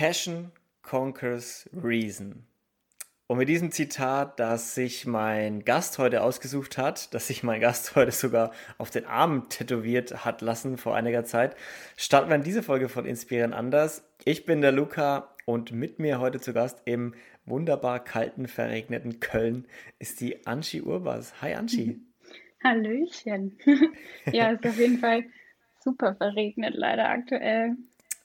Passion conquers reason. Und mit diesem Zitat, das sich mein Gast heute ausgesucht hat, das sich mein Gast heute sogar auf den Arm tätowiert hat lassen vor einiger Zeit, starten wir in diese Folge von Inspirieren anders. Ich bin der Luca und mit mir heute zu Gast im wunderbar kalten, verregneten Köln ist die Anschi Urbas. Hi Anschi. Hallöchen. ja, ist auf jeden Fall super verregnet leider aktuell.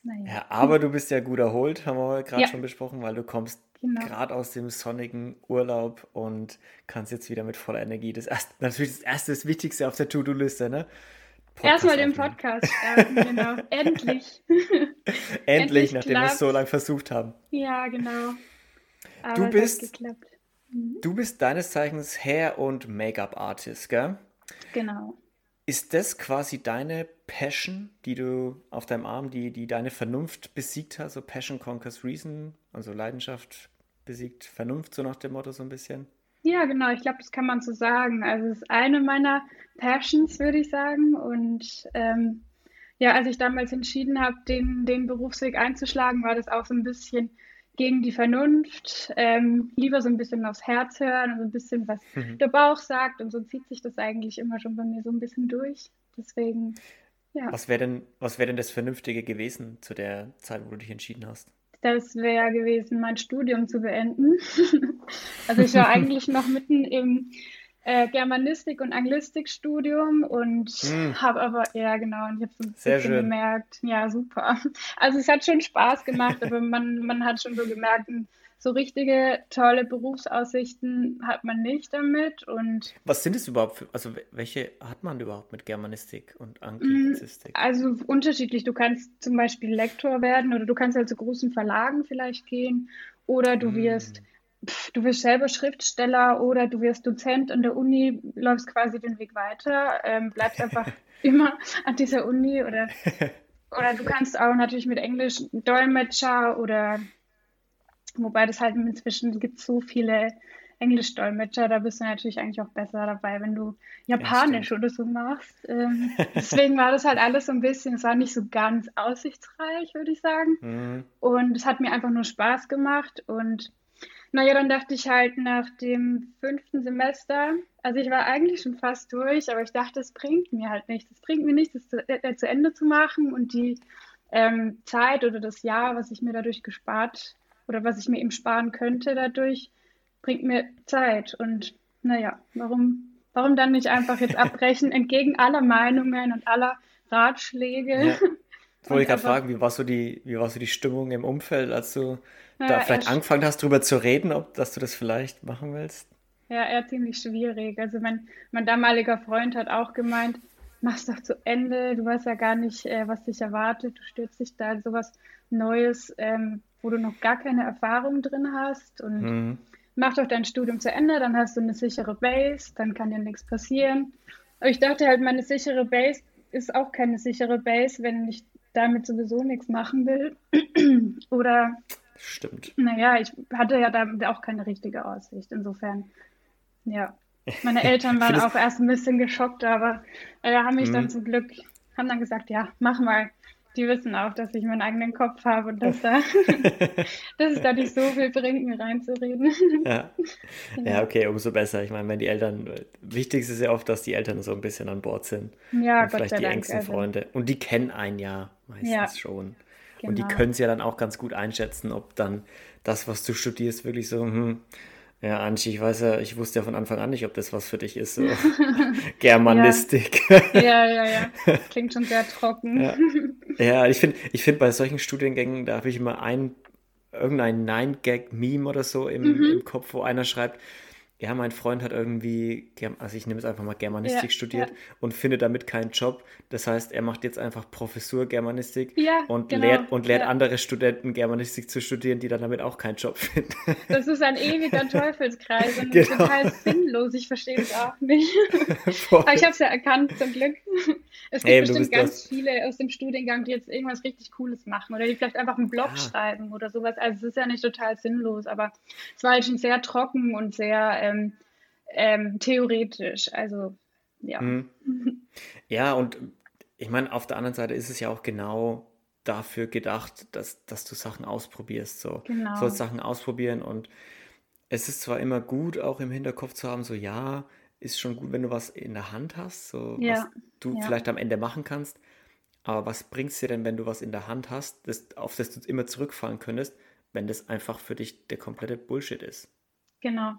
Naja. Ja, aber du bist ja gut erholt, haben wir gerade ja. schon besprochen, weil du kommst genau. gerade aus dem sonnigen Urlaub und kannst jetzt wieder mit voller Energie das erste, natürlich das erste, das Wichtigste auf der To-Do-Liste, ne? Erstmal den Podcast starten, genau. Endlich. Endlich, Endlich nachdem wir es so lange versucht haben. Ja, genau. Aber du bist, mhm. du bist deines Zeichens Hair- und Make-up-Artist, gell? Genau. Ist das quasi deine Passion, die du auf deinem Arm, die, die deine Vernunft besiegt hat? So Passion conquers Reason, also Leidenschaft besiegt Vernunft, so nach dem Motto so ein bisschen? Ja, genau, ich glaube, das kann man so sagen. Also es ist eine meiner Passions, würde ich sagen. Und ähm, ja, als ich damals entschieden habe, den, den Berufsweg einzuschlagen, war das auch so ein bisschen gegen die Vernunft, ähm, lieber so ein bisschen aufs Herz hören und so ein bisschen, was mhm. der Bauch sagt. Und so zieht sich das eigentlich immer schon bei mir so ein bisschen durch. Deswegen, ja. Was wäre denn, wär denn das Vernünftige gewesen zu der Zeit, wo du dich entschieden hast? Das wäre gewesen, mein Studium zu beenden. also ich war eigentlich noch mitten im äh, Germanistik- und Anglistikstudium und mm. habe aber, ja genau, und ich habe so ein Sehr bisschen schön. gemerkt, ja super. Also es hat schon Spaß gemacht, aber man, man hat schon so gemerkt, so richtige tolle Berufsaussichten hat man nicht damit. Und Was sind es überhaupt für, also welche hat man überhaupt mit Germanistik und Anglizistik? Also unterschiedlich. Du kannst zum Beispiel Lektor werden oder du kannst halt zu großen Verlagen vielleicht gehen oder du mm. Du wirst selber Schriftsteller oder du wirst Dozent an der Uni, läufst quasi den Weg weiter, ähm, bleibst einfach immer an dieser Uni oder, oder du kannst auch natürlich mit Englisch Dolmetscher oder wobei das halt inzwischen gibt so viele Englisch-Dolmetscher, da bist du natürlich eigentlich auch besser dabei, wenn du Japanisch ja, oder so machst. Ähm, deswegen war das halt alles so ein bisschen, es war nicht so ganz aussichtsreich, würde ich sagen. Mhm. Und es hat mir einfach nur Spaß gemacht und naja, dann dachte ich halt nach dem fünften Semester, also ich war eigentlich schon fast durch, aber ich dachte, es bringt mir halt nichts. Es bringt mir nichts, das zu, äh, zu Ende zu machen und die ähm, Zeit oder das Jahr, was ich mir dadurch gespart oder was ich mir eben sparen könnte dadurch, bringt mir Zeit. Und naja, warum, warum dann nicht einfach jetzt abbrechen, entgegen aller Meinungen und aller Ratschläge? Ja. Ich wollte gerade fragen, wie war, so die, wie war so die Stimmung im Umfeld, als du ja, da vielleicht angefangen hast, darüber zu reden, ob dass du das vielleicht machen willst? Ja, eher ziemlich schwierig. Also mein, mein damaliger Freund hat auch gemeint, mach's doch zu Ende, du weißt ja gar nicht, äh, was dich erwartet, du stürzt dich da in sowas Neues, ähm, wo du noch gar keine Erfahrung drin hast und mhm. mach doch dein Studium zu Ende, dann hast du eine sichere Base, dann kann dir nichts passieren. Aber ich dachte halt, meine sichere Base ist auch keine sichere Base, wenn ich damit sowieso nichts machen will. Oder Stimmt. Naja, ich hatte ja da auch keine richtige Aussicht. Insofern, ja. Meine Eltern waren auch erst ein bisschen geschockt, aber äh, haben mich mhm. dann zum Glück, haben dann gesagt, ja, mach mal. Die wissen auch, dass ich meinen eigenen Kopf habe und dass, da, dass es da nicht so viel bringt, mir reinzureden. Ja. ja, okay, umso besser. Ich meine, wenn die Eltern, wichtig ist ja oft, dass die Eltern so ein bisschen an Bord sind. Ja, und Gott vielleicht die Dank, engsten also. Freunde. Und die kennen einen ja meistens ja. schon. Genau. Und die genau. können es ja dann auch ganz gut einschätzen, ob dann das, was du studierst, wirklich so, hm, ja, Anchi, ich weiß ja, ich wusste ja von Anfang an nicht, ob das was für dich ist. So. Germanistik. ja. ja, ja, ja. Klingt schon sehr trocken. ja. ja, ich finde, ich find bei solchen Studiengängen, da habe ich immer ein, irgendein Nine-Gag-Meme oder so im, mhm. im Kopf, wo einer schreibt, ja, mein Freund hat irgendwie, also ich nehme es einfach mal Germanistik ja, studiert ja. und findet damit keinen Job. Das heißt, er macht jetzt einfach Professur Germanistik ja, und genau, lehrt, und lehrt andere Studenten Germanistik zu studieren, die dann damit auch keinen Job finden. Das ist ein ewiger Teufelskreis und genau. total sinnlos. Ich verstehe es auch nicht. Aber ich habe es ja erkannt, zum Glück. Es gibt Eben, bestimmt ganz das. viele aus dem Studiengang, die jetzt irgendwas richtig Cooles machen oder die vielleicht einfach einen Blog ah. schreiben oder sowas. Also es ist ja nicht total sinnlos, aber es war halt schon sehr trocken und sehr ähm, ähm, theoretisch. Also ja. Mhm. Ja, und ich meine, auf der anderen Seite ist es ja auch genau dafür gedacht, dass, dass du Sachen ausprobierst. So. Genau. Du sollst Sachen ausprobieren und es ist zwar immer gut, auch im Hinterkopf zu haben, so ja, ist schon gut, wenn du was in der Hand hast, so Ja, was du ja, vielleicht am Ende machen kannst. Aber was bringt es dir denn, wenn du was in der Hand hast, das, auf das du immer zurückfallen könntest, wenn das einfach für dich der komplette Bullshit ist? genau.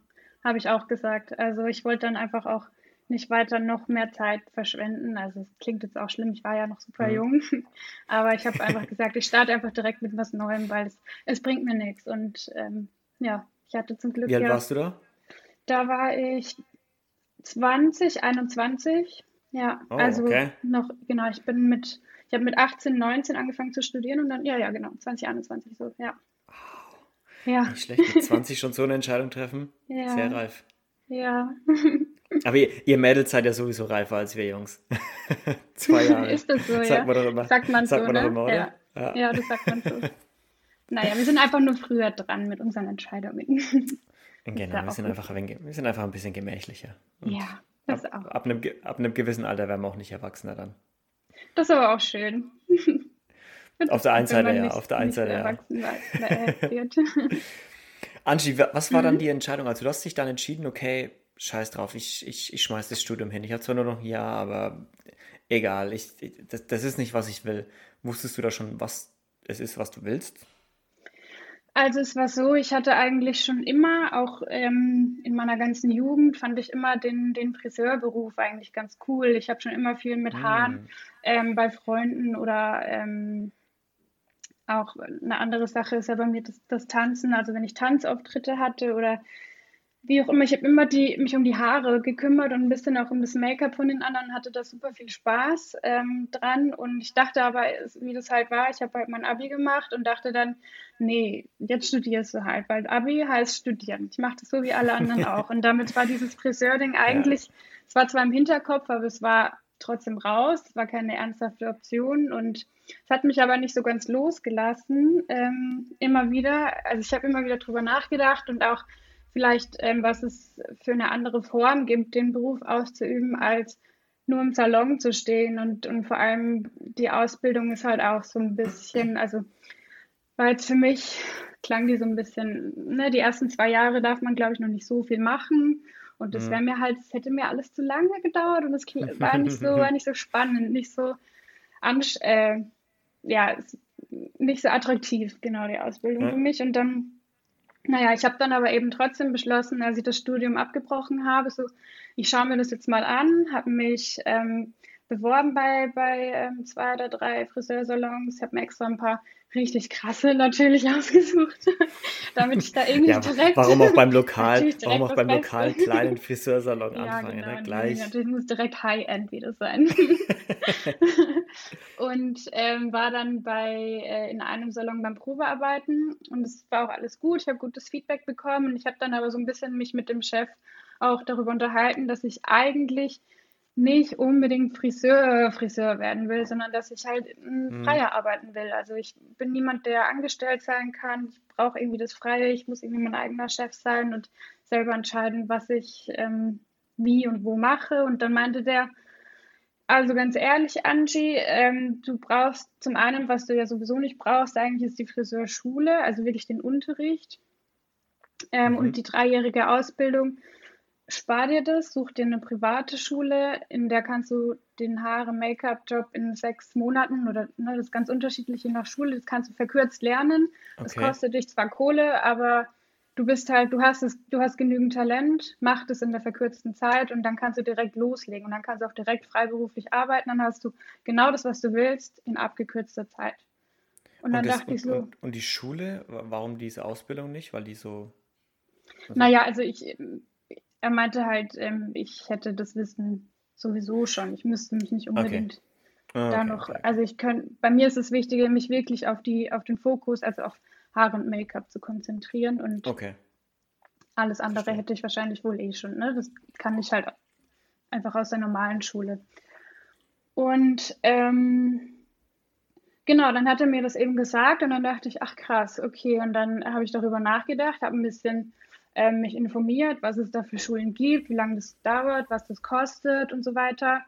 Habe ich auch gesagt. Also ich wollte dann einfach auch nicht weiter noch mehr Zeit verschwenden. Also es klingt jetzt auch schlimm, ich war ja noch super Mhm. jung, aber ich habe einfach gesagt, ich starte einfach direkt mit was Neuem, weil es, es bringt mir nichts. Und ähm, ja, ich hatte zum Glück Wie alt ja, warst du da? da war ich 20, 21. Ja, Oh, also okay. noch, genau, ich bin mit, ich habe mit 18, 19 angefangen zu studieren und dann, ja, ja, genau, 20, 21 so, ja. Ja, Nicht schlecht, mit 20 schon so eine Entscheidung treffen. Sehr ja, reif. ja. Aber ihr, ihr Mädels seid ja sowieso reifer als wir Jungs. Zwei Jahre. Ist das so, Sagt ja? man doch immer. Sagt man Sagt so, man ne? immer, Ja, oder? Ja. ja, das sagt man so. Naja, wir sind einfach nur früher dran mit unseren Entscheidungen. Genau, ja wir sind einfach, ein wir sind einfach ein bisschen gemächlicher. Und Ja, das ab, auch. ab, einem, ab einem gewissen Alter werden wir auch nicht erwachsener dann. Das ist aber auch schön. Auf der einen Seite ja, auf der einen Seite ja. Angie, wa- was war dann Mhm. die Entscheidung? Also du hast dich dann entschieden, okay, scheiß drauf, ich, ich, ich schmeiß das Studium hin. Ich habe zwar nur noch ein Jahr, aber egal, ich, das, das ist nicht, was ich will. Wusstest du da schon, was es ist, was du willst? Also es war so, ich hatte eigentlich schon immer, auch ähm, in meiner ganzen Jugend, fand ich immer den, den Friseurberuf eigentlich ganz cool. Ich habe schon immer viel mit Haaren Hm, ähm, bei Freunden oder ähm, auch eine andere Sache ist ja bei mir das, das Tanzen. Also wenn ich Tanzauftritte hatte oder wie auch immer, ich habe immer die, mich um die Haare gekümmert und ein bisschen auch um das Make-up von den anderen, hatte da super viel Spaß ähm, dran. Und ich dachte aber, wie das halt war, ich habe halt mein Abi gemacht und dachte dann, nee, jetzt studierst du halt, weil Abi heißt studieren. Ich mache das so wie alle anderen auch. Und damit war dieses Friseur-Ding Ja, eigentlich, es war zwar im Hinterkopf, aber es war trotzdem raus. Es war keine ernsthafte Option und es hat mich aber nicht so ganz losgelassen. Ähm, immer wieder, also ich habe immer wieder drüber nachgedacht und auch vielleicht, ähm, was es für eine andere Form gibt, den Beruf auszuüben, als nur im Salon zu stehen. Und, und vor allem die Ausbildung ist halt auch so ein bisschen, also jetzt für mich, klang die so ein bisschen, ne, die ersten zwei Jahre darf man, glaube ich, noch nicht so viel machen. Und das wäre hm. mir halt, es hätte mir alles zu lange gedauert und es kl- war nicht so, war nicht so spannend, nicht so äh, ja, nicht so attraktiv, genau, die Ausbildung für Ja, mich. Und dann, naja, ich habe dann aber eben trotzdem beschlossen, als ich das Studium abgebrochen habe, so, ich schaue mir das jetzt mal an, habe mich ähm, beworben bei, bei ähm, zwei oder drei Friseursalons, habe mir extra ein paar richtig krasse natürlich ausgesucht, damit ich da irgendwie Ja, direkt, warum auch beim Lokal, warum auch beim lokalen kleinen Friseursalon Ja, anfangen, genau. ne? Gleich. natürlich muss direkt High-End wieder sein. Und ähm, war dann bei, äh, in einem Salon beim Probearbeiten und es war auch alles gut. Ich habe gutes Feedback bekommen und ich habe dann aber so ein bisschen mich mit dem Chef auch darüber unterhalten, dass ich eigentlich nicht unbedingt Friseur, Friseur werden will, sondern dass ich halt mm, Hm, freier arbeiten will. Also ich bin niemand, der angestellt sein kann. Ich brauche irgendwie das Freie. Ich muss irgendwie mein eigener Chef sein und selber entscheiden, was ich ähm, wie und wo mache. Und dann meinte der, also ganz ehrlich, Angie, ähm, du brauchst zum einen, was du ja sowieso nicht brauchst, eigentlich ist die Friseurschule, also wirklich den Unterricht ähm, und Mhm. die dreijährige Ausbildung. Spar dir das, such dir eine private Schule, in der kannst du den Haare-Make-up-Job in sechs Monaten oder ne, das ist ganz unterschiedlich je nach Schule, das kannst du verkürzt lernen. Das Okay. kostet dich zwar Kohle, aber du bist halt, du hast es, du hast genügend Talent, mach das in der verkürzten Zeit und dann kannst du direkt loslegen und dann kannst du auch direkt freiberuflich arbeiten, dann hast du genau das, was du willst, in abgekürzter Zeit. Und Und dann das dachte ich und, so, und, und die Schule, wa- warum diese Ausbildung nicht? Weil die so, also, naja, also ich, er meinte halt, ähm, ich hätte das Wissen sowieso schon. Ich müsste mich nicht okay. unbedingt Ah, da Okay, noch, okay, okay. also ich könnte, bei mir ist es wichtiger, mich wirklich auf die, auf den Fokus, also auf Haare und Make-up zu konzentrieren und Okay, alles andere verstehe. hätte ich wahrscheinlich wohl eh schon, ne? Das kann ich halt einfach aus der normalen Schule. Und ähm, genau, dann hat er mir das eben gesagt und dann dachte ich, ach krass, okay. Und dann habe ich darüber nachgedacht, habe ein bisschen ähm, mich informiert, was es da für Schulen gibt, wie lange das dauert, was das kostet und so weiter.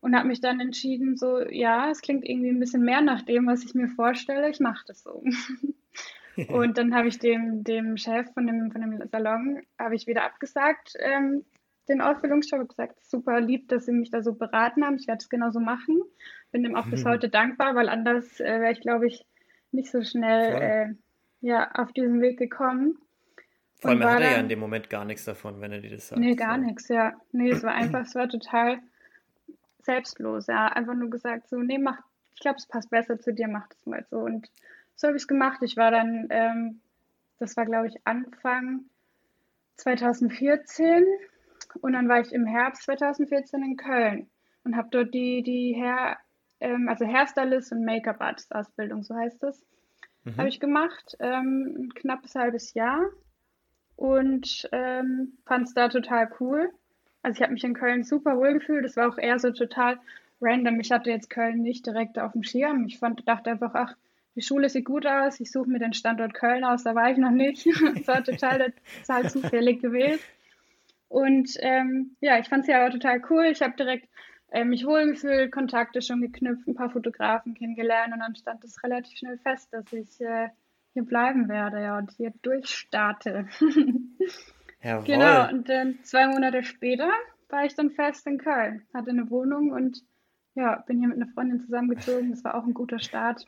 und habe mich dann entschieden, so, ja, es klingt irgendwie ein bisschen mehr nach dem, was ich mir vorstelle, ich mache das so. und dann habe ich dem, dem Chef von dem, von dem Salon, habe ich wieder abgesagt, ähm, den Ausbildungsjob, gesagt, super lieb, dass sie mich da so beraten haben, ich werde es genauso machen. Bin dem auch bis heute dankbar, weil anders äh, wäre ich, glaube ich, nicht so schnell äh, ja, auf diesen Weg gekommen. Vor allem hat er ja in dem Moment gar nichts davon, wenn er dir das sagt. Nee, gar so. nichts, ja. Nee, es war einfach, es war total selbstlos, ja. Einfach nur gesagt, so, nee, mach, ich glaube, es passt besser zu dir, mach das mal so. Und so habe ich es gemacht. Ich war dann, ähm, das war, glaube ich, Anfang 2014 und dann war ich im Herbst 2014 in Köln und habe dort die, die Hair, ähm, also Hairstylist und Make-up-Artist-Ausbildung, so heißt das, mhm. habe ich gemacht. Ähm, ein knappes halbes Jahr und ähm, fand es da total cool. Also ich habe mich in Köln super wohl gefühlt. Das war auch eher so total random. Ich hatte jetzt Köln nicht direkt auf dem Schirm. Ich fand, dachte einfach, ach, die Schule sieht gut aus. Ich suche mir den Standort Köln aus. Da war ich noch nicht. Das war total, total zufällig gewählt. Und ähm, ja, ich fand es ja aber total cool. Ich habe direkt äh, mich wohlgefühlt, Kontakte schon geknüpft, ein paar Fotografen kennengelernt und dann stand es relativ schnell fest, dass ich äh, hier bleiben werde ja, und hier durchstarte. Jawohl. Genau, und dann zwei Monate später war ich dann fest in Köln, hatte eine Wohnung und ja, bin hier mit einer Freundin zusammengezogen. Das war auch ein guter Start.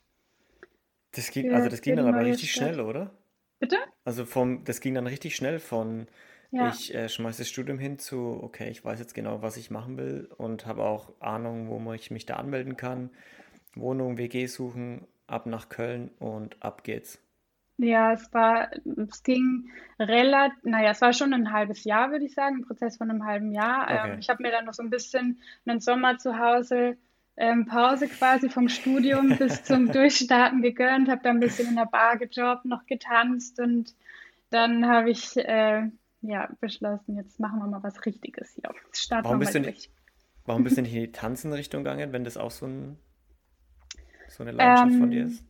Das ging, also das ging dann aber richtig Stadt. schnell, oder? Bitte? Also vom, das ging dann richtig schnell von ja. ich äh, schmeiße das Studium hin zu, okay, ich weiß jetzt genau, was ich machen will und habe auch Ahnung, wo ich mich da anmelden kann. Wohnung, WG suchen, ab nach Köln und ab geht's. Ja, es war, es ging relativ, naja, es war schon ein halbes Jahr, würde ich sagen, ein Prozess von einem halben Jahr. Okay. Ähm, ich habe mir dann noch so ein bisschen einen Sommer zu Hause, ähm, Pause quasi vom Studium bis zum Durchstarten gegönnt, habe da ein bisschen in der Bar gejobbt, noch getanzt und dann habe ich äh, ja beschlossen, jetzt machen wir mal was Richtiges hier. Starten warum, bist du nicht, warum bist du nicht in die Tanzenrichtung gegangen, wenn das auch so, ein, so eine Leidenschaft ähm, von dir ist?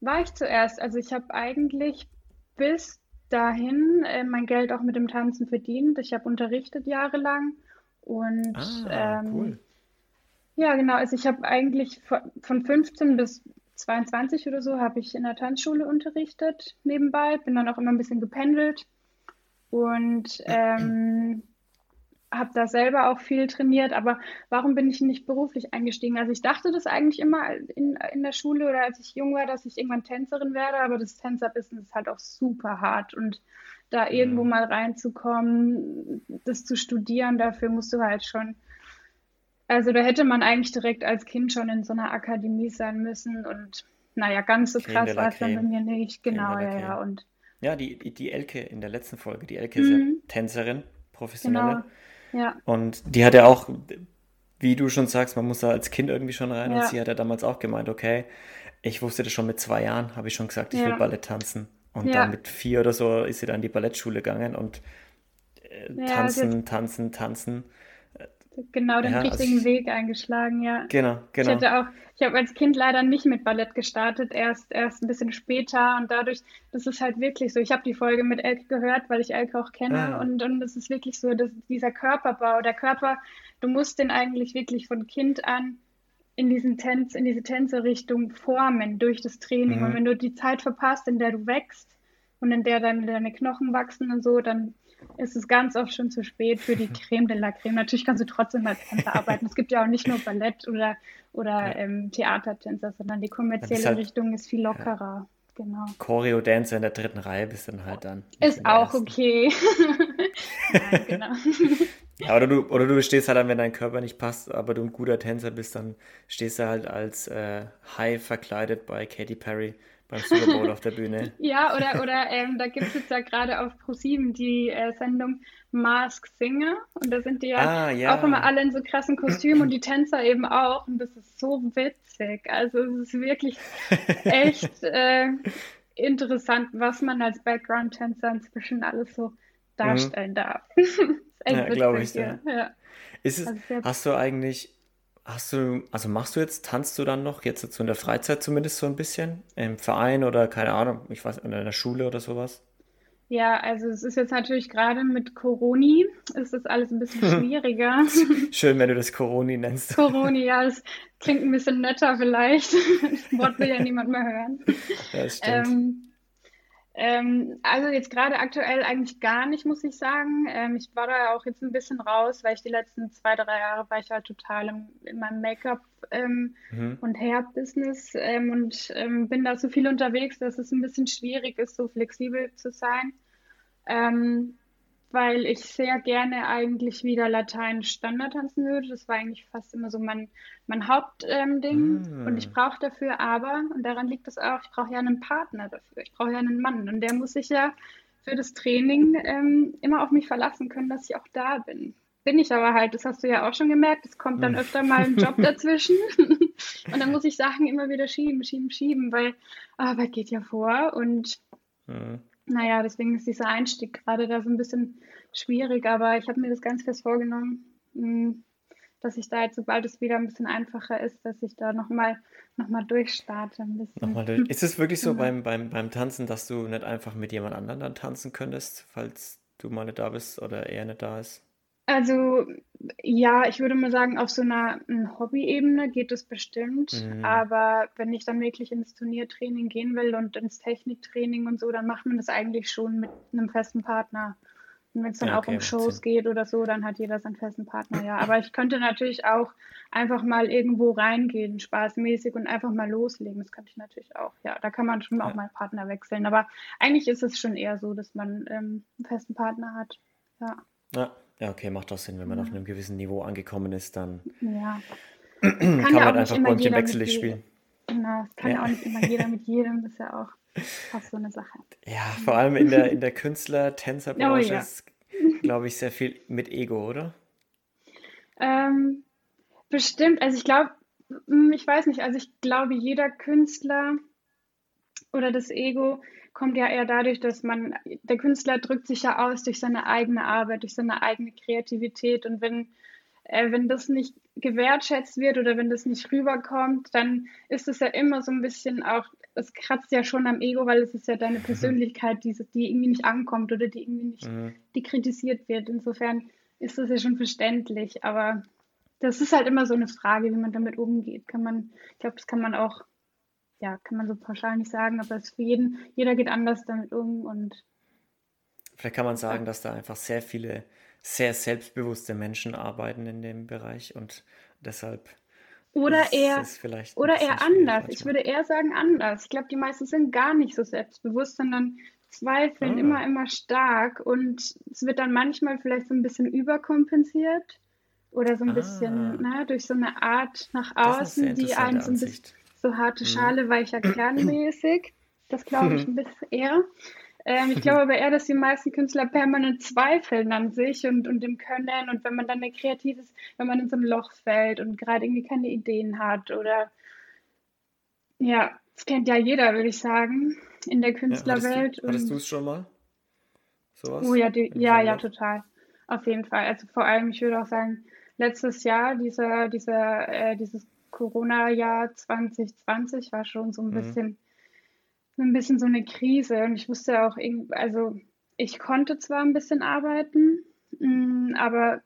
War ich zuerst. Also ich habe eigentlich bis dahin äh, mein Geld auch mit dem Tanzen verdient. Ich habe unterrichtet jahrelang und ah, ähm, cool. ja, genau. Also ich habe eigentlich von 15 bis 22 oder so habe ich in der Tanzschule unterrichtet nebenbei. Bin dann auch immer ein bisschen gependelt und ähm, habe da selber auch viel trainiert, aber warum bin ich nicht beruflich eingestiegen? Also ich dachte das eigentlich immer in, in der Schule oder als ich jung war, dass ich irgendwann Tänzerin werde, aber das Tänzerbusiness ist halt auch super hart und da mhm. irgendwo mal reinzukommen, das zu studieren, dafür musst du halt schon, also da hätte man eigentlich direkt als Kind schon in so einer Akademie sein müssen und naja, ganz so krass war es dann bei mir nicht, genau, ja, ja, und ja, die, die Elke in der letzten Folge, die Elke ist ja mhm. Tänzerin, professionelle. Genau. Ja. Und die hat ja auch, wie du schon sagst, man muss da als Kind irgendwie schon rein. Ja. Und sie hat ja damals auch gemeint, okay, ich wusste das schon mit zwei Jahren, habe ich schon gesagt, ich ja. will Ballett tanzen. Und ja. dann mit vier oder so ist sie dann in die Ballettschule gegangen und äh, tanzen, tanzen, tanzen genau den ja, richtigen also ich, Weg eingeschlagen, ja. Genau, genau. Ich hatte auch, ich habe als Kind leider nicht mit Ballett gestartet, erst, erst ein bisschen später und dadurch, das ist halt wirklich so. Ich habe die Folge mit Elke gehört, weil ich Elke auch kenne ah. und, und es ist wirklich so, dass dieser Körperbau, der Körper, du musst den eigentlich wirklich von Kind an in diesen Tänz, in diese Tänzerrichtung formen durch das Training. Mhm. Und wenn du die Zeit verpasst, in der du wächst und in der dann deine Knochen wachsen und so, dann ist es ganz oft schon zu spät für die Creme de la Creme. Natürlich kannst du trotzdem als Tänzer arbeiten. Es gibt ja auch nicht nur Ballett oder, oder ja. ähm, Theatertänzer, sondern die kommerzielle halt, Richtung ist viel lockerer. Ja. Genau. Choreo-Dancer in der dritten Reihe bist dann halt dann. Ist auch ersten. okay. Nein, genau. Ja, oder du, oder du stehst halt dann, wenn dein Körper nicht passt, aber du ein guter Tänzer bist, dann stehst du halt als äh, High verkleidet bei Katy Perry beim Super Bowl auf der Bühne. Ja, oder, oder ähm, da gibt es ja gerade auf ProSieben die äh, Sendung Mask Singer und da sind die ja, ah, ja, auch immer alle in so krassen Kostümen und die Tänzer eben auch und das ist so witzig. Also es ist wirklich echt äh, interessant, was man als Background-Tänzer inzwischen alles so darstellen mhm. darf. ist echt ja, glaube ich, ja. ja. Ist es, also hast du eigentlich Hast du, also machst du jetzt, tanzt du dann noch, jetzt so in der Freizeit zumindest so ein bisschen? Im Verein oder keine Ahnung, ich weiß, in der Schule oder sowas? Ja, also es ist jetzt natürlich gerade mit Coroni, ist das alles ein bisschen schwieriger. Schön, wenn du das Coroni nennst. Coroni, ja, das klingt ein bisschen netter vielleicht. Das Wort will ja niemand mehr hören. Ja, das stimmt. Ähm, ähm, also jetzt gerade aktuell eigentlich gar nicht, muss ich sagen. Ähm, ich war da auch jetzt ein bisschen raus, weil ich die letzten zwei, drei Jahre war ich halt total im, in meinem Make-up ähm, mhm. und Hair-Business ähm, und ähm, bin da so viel unterwegs, dass es ein bisschen schwierig ist, so flexibel zu sein. Weil ich sehr gerne eigentlich wieder Latein Standard tanzen würde. Das war eigentlich fast immer so mein, mein Hauptding. Ähm, mm. Und ich brauche dafür aber, und daran liegt es auch, ich brauche ja einen Partner dafür. Ich brauche ja einen Mann. Und der muss sich ja für das Training ähm, immer auf mich verlassen können, dass ich auch da bin. Bin ich aber halt, das hast du ja auch schon gemerkt, es kommt dann mm. öfter mal ein Job dazwischen. und dann muss ich Sachen immer wieder schieben, schieben, schieben, weil Arbeit geht ja vor. Und naja, deswegen ist dieser Einstieg gerade da so ein bisschen schwierig, aber ich habe mir das ganz fest vorgenommen, hm, dass ich da jetzt, sobald es wieder ein bisschen einfacher ist, dass ich da nochmal noch mal durchstarte. Ein bisschen. Nochmal durch. Ist es wirklich so mhm. beim, beim, beim Tanzen, dass du nicht einfach mit jemand anderem dann tanzen könntest, falls du mal nicht da bist oder er nicht da ist? Also ja, ich würde mal sagen, auf so einer Hobby-Ebene geht es bestimmt. Mhm. Aber wenn ich dann wirklich ins Turniertraining gehen will und ins Techniktraining und so, dann macht man das eigentlich schon mit einem festen Partner. Und wenn es dann ja, okay, auch um Shows geht oder so, dann hat jeder seinen festen Partner, ja. Aber ich könnte natürlich auch einfach mal irgendwo reingehen, spaßmäßig und einfach mal loslegen. Das könnte ich natürlich auch, ja. Da kann man schon ja. auch mal Partner wechseln. Aber eigentlich ist es schon eher so, dass man ähm, einen festen Partner hat. Ja. Ja. Ja, okay, macht doch Sinn. Wenn man auf einem gewissen Niveau angekommen ist, dann ja. kann, kann man ja einfach Bäumchen wechselig spielen. Genau, das kann ja. ja. auch nicht immer jeder mit jedem, das ist ja auch fast so eine Sache. Ja, vor allem in der, in der Künstler-Tänzer-Branche oh, ja. ist, glaube ich, sehr viel mit Ego, oder? Ähm, bestimmt. Also ich glaube, hm, ich weiß nicht, also ich glaube, jeder Künstler oder das Ego kommt ja eher dadurch, dass man, der Künstler drückt sich ja aus durch seine eigene Arbeit, durch seine eigene Kreativität. Und wenn, äh, wenn das nicht gewertschätzt wird oder wenn das nicht rüberkommt, dann ist es ja immer so ein bisschen auch, es kratzt ja schon am Ego, weil es ist ja deine mhm. Persönlichkeit, die, die irgendwie nicht ankommt oder die irgendwie nicht, mhm. die kritisiert wird. Insofern ist das ja schon verständlich. Aber das ist halt immer so eine Frage, wie man damit umgeht. Kann man, ich glaube, das kann man auch ja, kann man so pauschal nicht sagen, aber es für jeden, jeder geht anders damit um und. Vielleicht kann man sagen, dass da einfach sehr viele sehr selbstbewusste Menschen arbeiten in dem Bereich und deshalb. Oder eher, oder eher anders. Ich würde eher sagen anders. Ich glaube, die meisten sind gar nicht so selbstbewusst, sondern zweifeln ah. immer, immer stark und es wird dann manchmal vielleicht so ein bisschen überkompensiert oder so ein ah. bisschen na, ne, durch so eine Art nach außen, die einen so ein bisschen so harte mhm. Schale, weicher Kern mäßig. Das glaube ich ein bisschen eher. Ähm, ich glaube aber eher, dass die meisten Künstler permanent zweifeln an sich und, und dem Können. Und wenn man dann kreativ ist, wenn man in so ein Loch fällt und gerade irgendwie keine Ideen hat oder ja, das kennt ja jeder, würde ich sagen, in der Künstlerwelt. Ja, hattest du es schon mal? Sowas? Oh ja, die, ja, ja, total. Auf jeden Fall. Also vor allem, ich würde auch sagen, letztes Jahr, dieser, dieser, äh, dieses Corona-Jahr 2020 war schon so ein mhm. bisschen, so ein bisschen so eine Krise. Und ich wusste auch, also ich konnte zwar ein bisschen arbeiten, mm, aber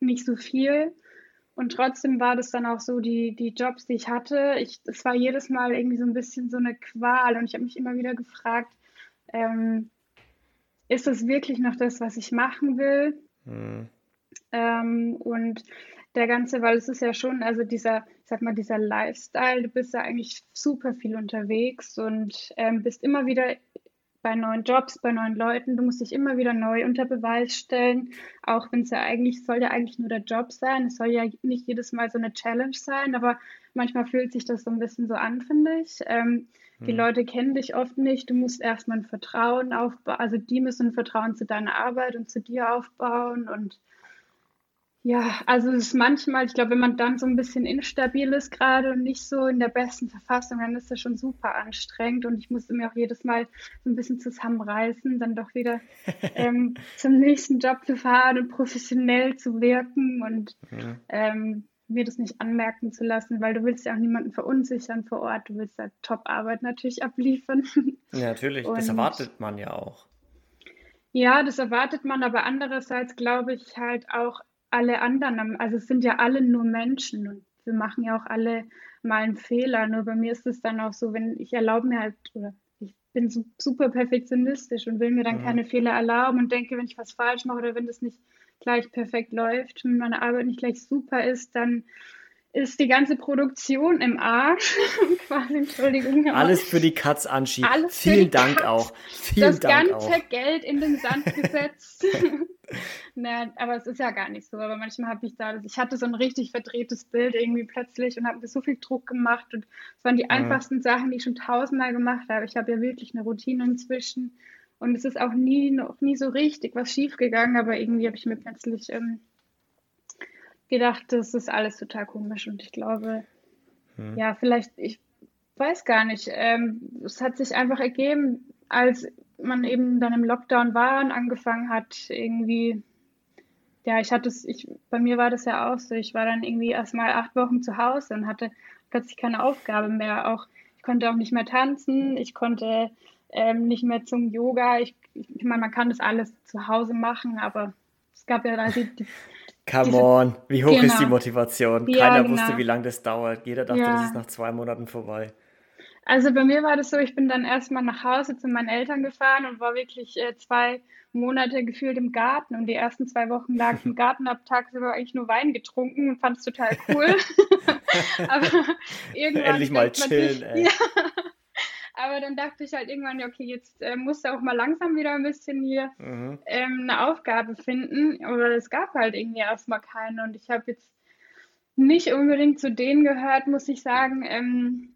nicht so viel. Und trotzdem war das dann auch so, die, die Jobs, die ich hatte, ich, es war jedes Mal irgendwie so ein bisschen so eine Qual. Und ich habe mich immer wieder gefragt, ähm, ist das wirklich noch das, was ich machen will? Mhm. Ähm, und der ganze, weil es ist ja schon, also dieser, ich sag mal, dieser Lifestyle, du bist ja eigentlich super viel unterwegs und ähm, bist immer wieder bei neuen Jobs, bei neuen Leuten. Du musst dich immer wieder neu unter Beweis stellen, auch wenn es ja eigentlich, soll ja eigentlich nur der Job sein. Es soll ja nicht jedes Mal so eine Challenge sein, aber manchmal fühlt sich das so ein bisschen so an, finde ich. Ähm, hm. Die Leute kennen dich oft nicht. Du musst erstmal ein Vertrauen aufbauen, also die müssen ein Vertrauen zu deiner Arbeit und zu dir aufbauen und ja, also es ist manchmal, ich glaube, wenn man dann so ein bisschen instabil ist gerade und nicht so in der besten Verfassung, dann ist das schon super anstrengend und ich musste mir auch jedes Mal so ein bisschen zusammenreißen, dann doch wieder ähm, zum nächsten Job zu fahren und professionell zu wirken und ja. ähm, mir das nicht anmerken zu lassen, weil du willst ja auch niemanden verunsichern vor Ort, du willst ja Top-Arbeit natürlich abliefern. Ja, natürlich, und, das erwartet man ja auch. Ja, das erwartet man, aber andererseits glaube ich halt auch alle anderen, also es sind ja alle nur Menschen und wir machen ja auch alle mal einen Fehler. Nur bei mir ist es dann auch so, wenn ich erlaube mir halt, oder ich bin super perfektionistisch und will mir dann mhm. keine Fehler erlauben und denke, wenn ich was falsch mache oder wenn das nicht gleich perfekt läuft, wenn meine Arbeit nicht gleich super ist, dann ist die ganze Produktion im Arsch. Quasi, Entschuldigung. Alles für die Katz anschieben. Alles Vielen Dank Katz. auch. Vielen das Dank ganze auch. Geld in den Sand gesetzt. naja, aber es ist ja gar nicht so. Aber manchmal habe ich da, ich hatte so ein richtig verdrehtes Bild irgendwie plötzlich und habe mir so viel Druck gemacht. Und es waren die mhm. einfachsten Sachen, die ich schon tausendmal gemacht habe. Ich habe ja wirklich eine Routine inzwischen. Und es ist auch nie, noch nie so richtig was schiefgegangen, aber irgendwie habe ich mir plötzlich ähm, gedacht, das ist alles total komisch und ich glaube, hm. ja, vielleicht, ich weiß gar nicht, ähm, es hat sich einfach ergeben, als man eben dann im Lockdown war und angefangen hat, irgendwie, ja, ich hatte es, ich, bei mir war das ja auch so, ich war dann irgendwie erstmal acht Wochen zu Hause und hatte plötzlich keine Aufgabe mehr, auch, ich konnte auch nicht mehr tanzen, ich konnte ähm, nicht mehr zum Yoga, ich, ich meine, man kann das alles zu Hause machen, aber es gab ja da die, die Come diese, on, wie hoch genau. ist die genau. Motivation? Keiner ja, genau. wusste, wie lange das dauert. Jeder dachte, ja. das ist nach zwei Monaten vorbei. Also bei mir war das so, ich bin dann erstmal nach Hause zu meinen Eltern gefahren und war wirklich äh, zwei Monate gefühlt im Garten. Und die ersten zwei Wochen lag ich im Garten, habe tagsüber eigentlich nur Wein getrunken und fand es total cool. Aber irgendwann Endlich mal chillen, sich, ey. Ja, aber dann dachte ich halt irgendwann, okay, jetzt äh, musst du auch mal langsam wieder ein bisschen hier mhm. ähm, eine Aufgabe finden. Aber es gab halt irgendwie erstmal keine. Und ich habe jetzt nicht unbedingt zu denen gehört, muss ich sagen, ähm,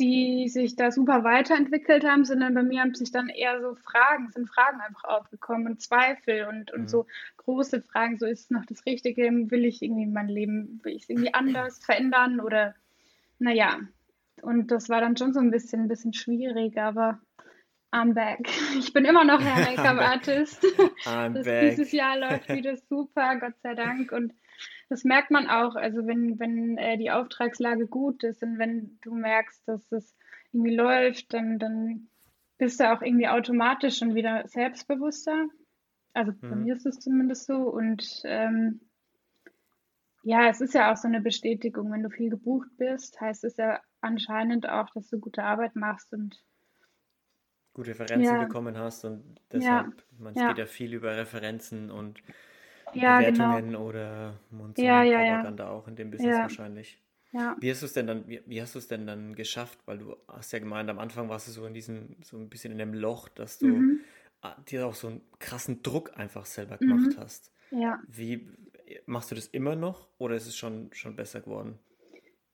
die sich da super weiterentwickelt haben, sondern bei mir haben sich dann eher so Fragen, sind Fragen einfach aufgekommen und Zweifel und, und mhm. so große Fragen, so ist es noch das Richtige, will ich irgendwie mein Leben, will ich es irgendwie anders verändern oder naja, und das war dann schon so ein bisschen, ein bisschen schwierig, aber I'm back. Ich bin immer noch ein Make-up-Artist. Dieses Jahr läuft wieder super, Gott sei Dank. Und das merkt man auch, also wenn, wenn äh, die Auftragslage gut ist und wenn du merkst, dass es irgendwie läuft, dann, dann bist du auch irgendwie automatisch schon wieder selbstbewusster. Also bei mhm. mir ist es zumindest so. Und ähm, ja, es ist ja auch so eine Bestätigung, wenn du viel gebucht bist, heißt es ja anscheinend auch, dass du gute Arbeit machst und gute Referenzen ja. bekommen hast und deshalb, ja. man ja. geht ja viel über Referenzen und ja, Bewertungen genau. oder Mund ja, ja, Propaganda ja. auch in dem Business wahrscheinlich. Ja. Wie hast du es denn dann, wie, wie hast du es denn dann geschafft? Weil du hast ja gemeint, am Anfang warst du so in diesem, so ein bisschen in dem Loch, dass du mhm. dir auch so einen krassen Druck einfach selber gemacht mhm. hast. Ja. Wie machst du das immer noch oder ist es schon, schon besser geworden?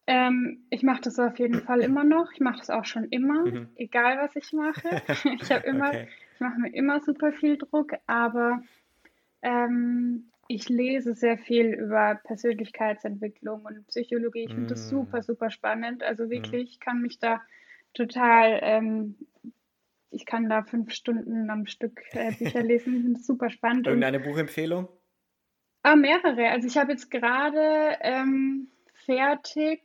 Ähm, ich mache das auf jeden Fall immer noch. Ich mache das auch schon immer, mhm. egal was ich mache. ich habe immer, okay. ich mache mir immer super viel Druck, aber ähm, ich lese sehr viel über Persönlichkeitsentwicklung und Psychologie. Ich finde mm. das super, super spannend. Also wirklich, ich kann mich da total, ähm, ich kann da fünf Stunden am Stück äh, Bücher lesen. Ich finde das super spannend. Irgendeine Buchempfehlung? Ah, mehrere. Also ich habe jetzt gerade ähm, fertig.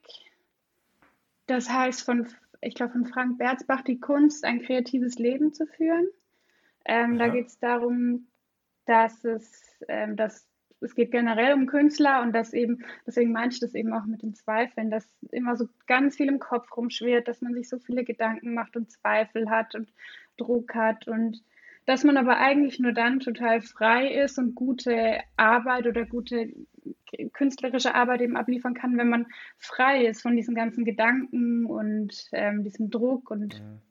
Das heißt von, ich glaube, von Frank Berzbach, die Kunst, ein kreatives Leben zu führen. Ähm, da geht es darum, dass es, ähm, dass es geht generell um Künstler und dass eben, deswegen meine ich das eben auch mit den Zweifeln, dass immer so ganz viel im Kopf rumschwirrt, dass man sich so viele Gedanken macht und Zweifel hat und Druck hat und dass man aber eigentlich nur dann total frei ist und gute Arbeit oder gute künstlerische Arbeit eben abliefern kann, wenn man frei ist von diesen ganzen Gedanken und ähm, diesem Druck und mhm.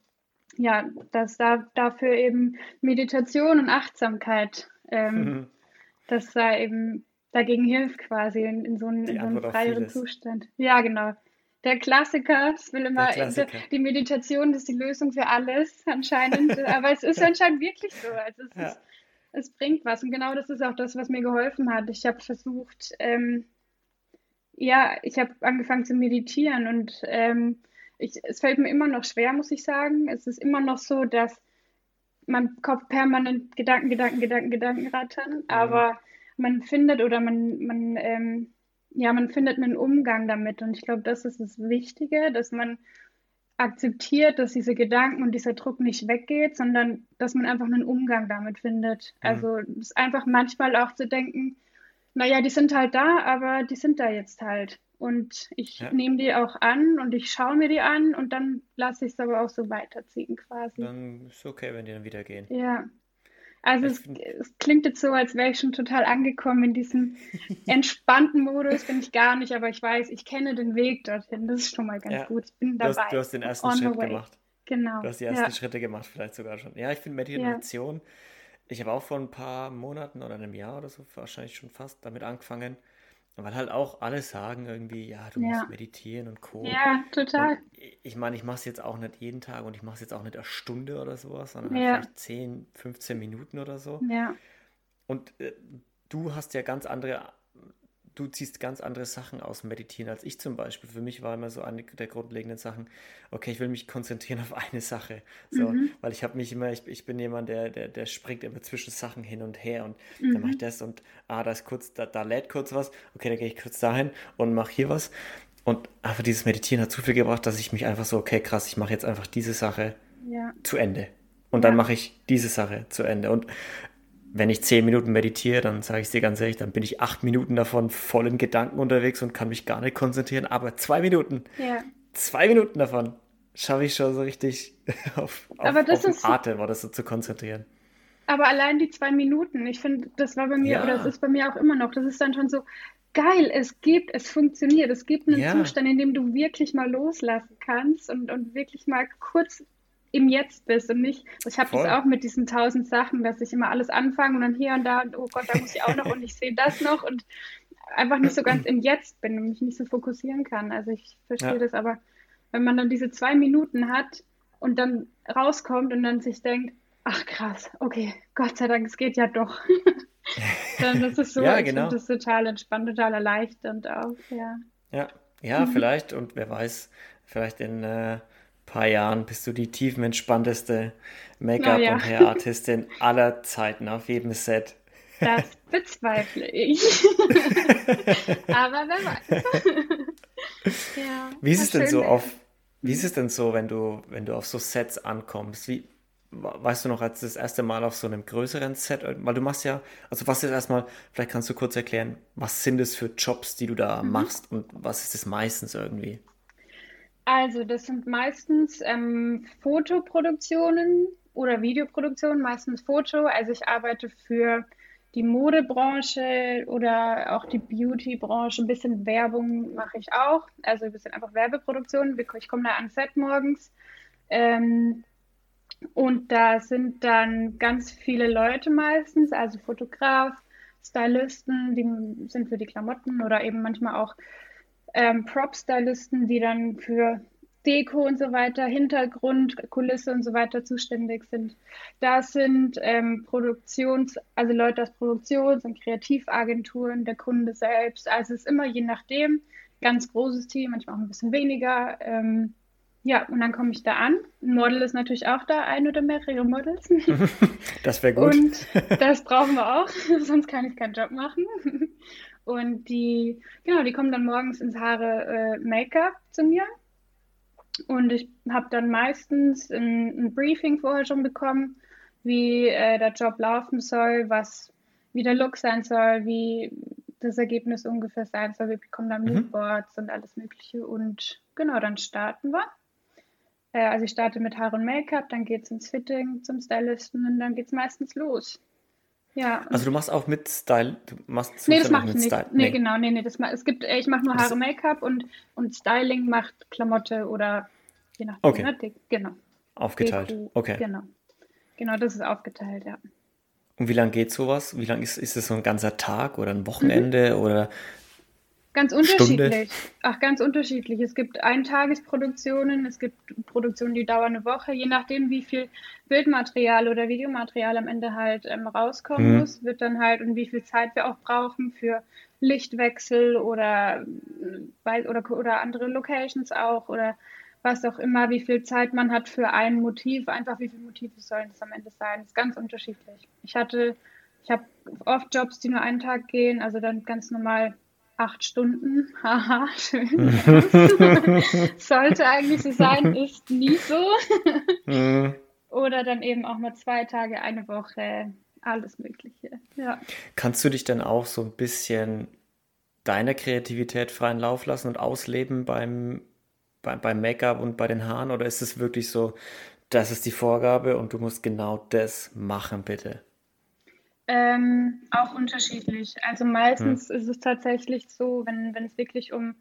ja, dass da dafür eben Meditation und Achtsamkeit, ähm, dass da eben dagegen hilft quasi in, in so einen, in so einen freieren Zustand. Ja, genau. Der Klassiker, es will immer, die Meditation ist die Lösung für alles anscheinend, aber es ist anscheinend wirklich so. Also es ja. ist es bringt was. Und genau das ist auch das, was mir geholfen hat. Ich habe versucht, ähm, ja, ich habe angefangen zu meditieren und ähm, ich, es fällt mir immer noch schwer, muss ich sagen. Es ist immer noch so, dass mein Kopf permanent Gedanken, Gedanken, Gedanken, Gedanken rattern, mhm. aber man findet oder man, man, ähm, ja, man findet einen Umgang damit. Und ich glaube, das ist das Wichtige, dass man akzeptiert, dass diese Gedanken und dieser Druck nicht weggeht, sondern dass man einfach einen Umgang damit findet. Mhm. Also es ist einfach manchmal auch zu denken, naja, die sind halt da, aber die sind da jetzt halt. Und ich ja. nehme die auch an und ich schaue mir die an und dann lasse ich es aber auch so weiterziehen quasi. Dann ist es okay, wenn die dann wieder gehen. Ja. Also es, es, klingt jetzt so, als wäre ich schon total angekommen in diesem entspannten Modus. Bin ich gar nicht, aber ich weiß, ich kenne den Weg dorthin. Das ist schon mal ganz ja. gut. Ich bin dabei. Du hast, du hast den ersten Schritt gemacht. Genau. Du hast die ersten ja. Schritte gemacht, vielleicht sogar schon. Ja, ich finde Meditation, ich habe auch vor ein paar Monaten oder einem Jahr oder so wahrscheinlich schon fast damit angefangen. Weil halt auch alle sagen irgendwie, ja, du ja. musst meditieren und Co. Ja, total. Und ich meine, ich mache es jetzt auch nicht jeden Tag und ich mache es jetzt auch nicht eine Stunde oder sowas, sondern ja. vielleicht 10, 15 Minuten oder so. Ja. Und äh, du hast ja ganz andere du ziehst ganz andere Sachen aus dem Meditieren als ich zum Beispiel. Für mich war immer so eine der grundlegenden Sachen, okay, ich will mich konzentrieren auf eine Sache. So, mhm. weil ich habe mich immer, ich, ich bin jemand, der, der, der springt immer zwischen Sachen hin und her und mhm. dann mache ich das und ah, da ist kurz, da, da lädt kurz was, okay, dann gehe ich kurz dahin und mache hier was. Und einfach dieses Meditieren hat zu viel gebracht, dass ich mich einfach so, okay, krass, ich mache jetzt einfach diese Sache ja. zu Ende. Und dann mache ich diese Sache zu Ende. Und wenn ich zehn Minuten meditiere, dann sage ich dir ganz ehrlich, dann bin ich acht Minuten davon voll in Gedanken unterwegs und kann mich gar nicht konzentrieren. Aber zwei Minuten, ja. zwei Minuten davon schaffe ich schon so richtig auf, auf, aber das auf ist, Atem oder so zu konzentrieren. Aber allein die zwei Minuten, ich finde, das war bei mir, ja. oder es ist bei mir auch immer noch, das ist dann schon so, geil, es gibt, es funktioniert, es gibt einen ja. Zustand, in dem du wirklich mal loslassen kannst und, und wirklich mal kurz im Jetzt bist und nicht, ich habe das auch mit diesen tausend Sachen, dass ich immer alles anfange und dann hier und da und oh Gott, da muss ich auch noch und ich sehe das noch und einfach nicht so ganz im Jetzt bin und mich nicht so fokussieren kann. Also ich verstehe ja. das, aber wenn man dann diese zwei Minuten hat und dann rauskommt und dann sich denkt, ach krass, okay, Gott sei Dank, es geht ja doch. dann ist es so, ja, genau. das total entspannt, total erleichternd auch, ja. Ja, ja, mhm. vielleicht und wer weiß, vielleicht in äh, paar Jahren bist du die tiefenentspannteste Make-up- ja. und Hair-Artistin aller Zeiten auf jedem Set. Das bezweifle ich. Aber wer weiß. ja, wie ist es denn so auf, wie ist es denn so, wenn du, wenn du auf so Sets ankommst? Wie, weißt du noch, als das erste Mal auf so einem größeren Set, weil du machst ja, also was ist erstmal, vielleicht kannst du kurz erklären, was sind es für Jobs, die du da mhm. machst und was ist es meistens irgendwie? Also, das sind meistens ähm, Fotoproduktionen oder Videoproduktionen, meistens Foto. Also ich arbeite für die Modebranche oder auch die Beautybranche. Ein bisschen Werbung mache ich auch. Also ein bisschen einfach Werbeproduktion. Ich komme da ans Set morgens. Ähm, und da sind dann ganz viele Leute meistens, also Fotograf, Stylisten, die sind für die Klamotten oder eben manchmal auch ähm, Prop-Stylisten, die dann für Deko und so weiter, Hintergrund, Kulisse und so weiter zuständig sind. Da sind ähm, Produktions-, also Leute aus Produktions- und Kreativagenturen, der Kunde selbst. Also es ist immer je nachdem, ganz großes Team, manchmal auch ein bisschen weniger. Ähm, ja, und dann komme ich da an. Ein Model ist natürlich auch da, ein oder mehrere Models. Das wäre gut. Und das brauchen wir auch, sonst kann ich keinen Job machen. Und die, genau, die kommen dann morgens ins Haare äh, Make-up zu mir. Und ich habe dann meistens ein, ein, Briefing vorher schon bekommen, wie äh, der Job laufen soll, was, wie der Look sein soll, wie das Ergebnis ungefähr sein soll. Wir bekommen dann mhm. Moodboards und alles Mögliche. Und genau, dann starten wir. Äh, also ich starte mit Haare und Make-up, dann geht es ins Fitting zum Stylisten und dann geht es meistens los. Ja. Also du machst auch mit Style, du machst Nee, das mache ich nicht. Style. Nee, nee, genau, nee, nee, das es gibt ich mache nur Haare, Make-up und und Styling macht Klamotte oder je nachdem, okay. ne? genau. Aufgeteilt. Deko, okay. Genau. Genau, das ist aufgeteilt, ja. Und wie lange geht sowas? Wie lange ist, ist es so ein ganzer Tag oder ein Wochenende mhm. oder Ganz unterschiedlich. Stunde? Ach, ganz unterschiedlich. Es gibt Eintagesproduktionen, es gibt Produktionen, die dauern eine Woche, je nachdem, wie viel Bildmaterial oder Videomaterial am Ende halt ähm, rauskommen mhm. muss, wird dann halt und wie viel Zeit wir auch brauchen für Lichtwechsel oder, oder, oder andere Locations auch oder was auch immer, wie viel Zeit man hat für ein Motiv, einfach wie viele Motive sollen es am Ende sein. Das ist ganz unterschiedlich. Ich hatte, ich habe oft Jobs, die nur einen Tag gehen, also dann ganz normal acht Stunden. Haha, schön. Sollte eigentlich so sein, ist nie so. Mhm. Oder dann eben auch mal zwei Tage, eine Woche, alles Mögliche. Ja. Kannst du dich dann auch so ein bisschen deiner Kreativität freien Lauf lassen und ausleben beim, bei, beim Make-up und bei den Haaren? Oder ist es wirklich so, das ist die Vorgabe und du musst genau das machen, bitte? Ähm, auch unterschiedlich. Also meistens hm. ist es tatsächlich so, wenn, wenn es wirklich um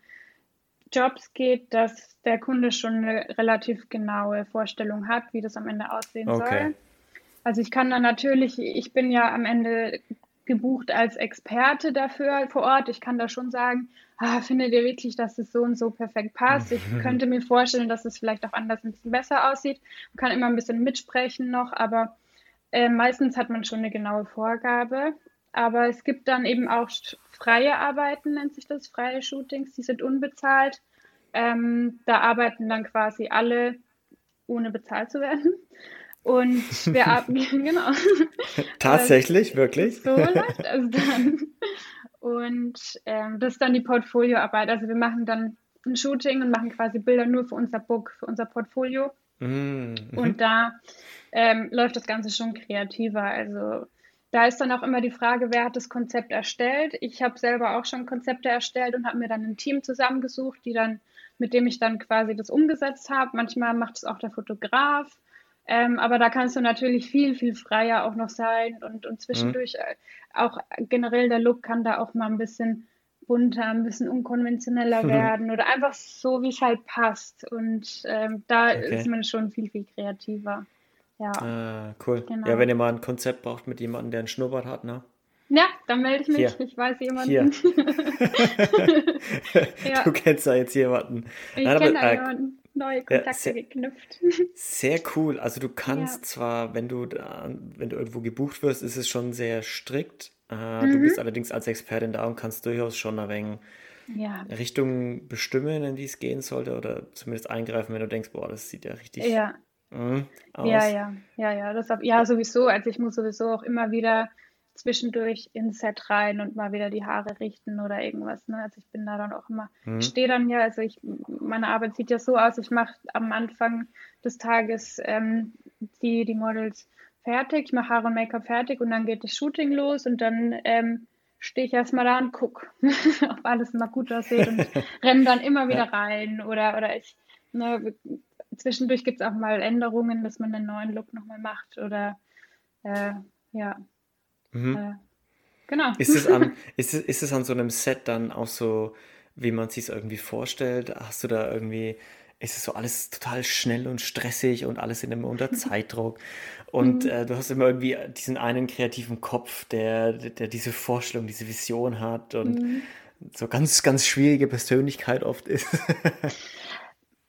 Jobs geht, dass der Kunde schon eine relativ genaue Vorstellung hat, wie das am Ende aussehen okay. soll. Also ich kann dann natürlich, ich bin ja am Ende gebucht als Experte dafür vor Ort. Ich kann da schon sagen, ah, findet ihr wirklich, dass es so und so perfekt passt? Ich könnte mir vorstellen, dass es vielleicht auch anders ein bisschen besser aussieht. Man kann immer ein bisschen mitsprechen noch, aber äh, meistens hat man schon eine genaue Vorgabe. Aber es gibt dann eben auch freie Arbeiten, nennt sich das, freie Shootings, die sind unbezahlt. Ähm, da arbeiten dann quasi alle, ohne bezahlt zu werden. Und wir arbeiten, genau. Tatsächlich, wirklich? So läuft es dann. Und ähm, das ist dann die Portfolioarbeit. Also wir machen dann ein Shooting und machen quasi Bilder nur für unser Book, für unser Portfolio. Mm, mhm. Und da ähm, läuft das Ganze schon kreativer. Also da ist dann auch immer die Frage, wer hat das Konzept erstellt. Ich habe selber auch schon Konzepte erstellt und habe mir dann ein Team zusammengesucht, die dann, mit dem ich dann quasi das umgesetzt habe. Manchmal macht es auch der Fotograf. Ähm, aber da kannst du natürlich viel, viel freier auch noch sein und, und zwischendurch mhm. auch generell der Look kann da auch mal ein bisschen bunter, ein bisschen unkonventioneller mhm. werden oder einfach so, wie es halt passt. Und ähm, da okay. ist man schon viel, viel kreativer. Ja. Ah, cool. Genau. Ja, wenn ihr mal ein Konzept braucht mit jemandem, der einen Schnurrbart hat, ne? Ja, dann melde ich mich. Hier. Ich weiß jemanden. ja. Du kennst da jetzt jemanden. Ich kenne da äh, jemanden neue Kontakte ja, sehr, geknüpft. Sehr cool. Also du kannst ja. zwar, wenn du da, wenn du irgendwo gebucht wirst, ist es schon sehr strikt. Äh, mhm. Du bist allerdings als Expertin da und kannst durchaus schon ein wenig ja. Richtung bestimmen, in die es gehen sollte, oder zumindest eingreifen, wenn du denkst, boah, das sieht ja richtig ja. Aus. Ja, ja, ja, ja. Das, ja, sowieso. Also ich muss sowieso auch immer wieder zwischendurch ins Set rein und mal wieder die Haare richten oder irgendwas. Ne? Also ich bin da dann auch immer, mhm. ich stehe dann ja, also ich, meine Arbeit sieht ja so aus, ich mache am Anfang des Tages ähm, die, die Models fertig, ich mache Haare und Make-up fertig und dann geht das Shooting los und dann ähm, stehe ich erstmal da und gucke, ob alles mal gut aussieht und renne dann immer wieder rein oder, oder ich, ne, zwischendurch gibt es auch mal Änderungen, dass man einen neuen Look nochmal macht oder äh, ja, Mhm. Äh, genau. Ist es, an, ist, es, ist es an so einem Set dann auch so, wie man sich es irgendwie vorstellt? Hast du da irgendwie, ist es so alles total schnell und stressig und alles in einem unter Zeitdruck? Und mhm. äh, du hast immer irgendwie diesen einen kreativen Kopf, der, der diese Vorstellung, diese Vision hat und mhm. so ganz, ganz schwierige Persönlichkeit oft ist.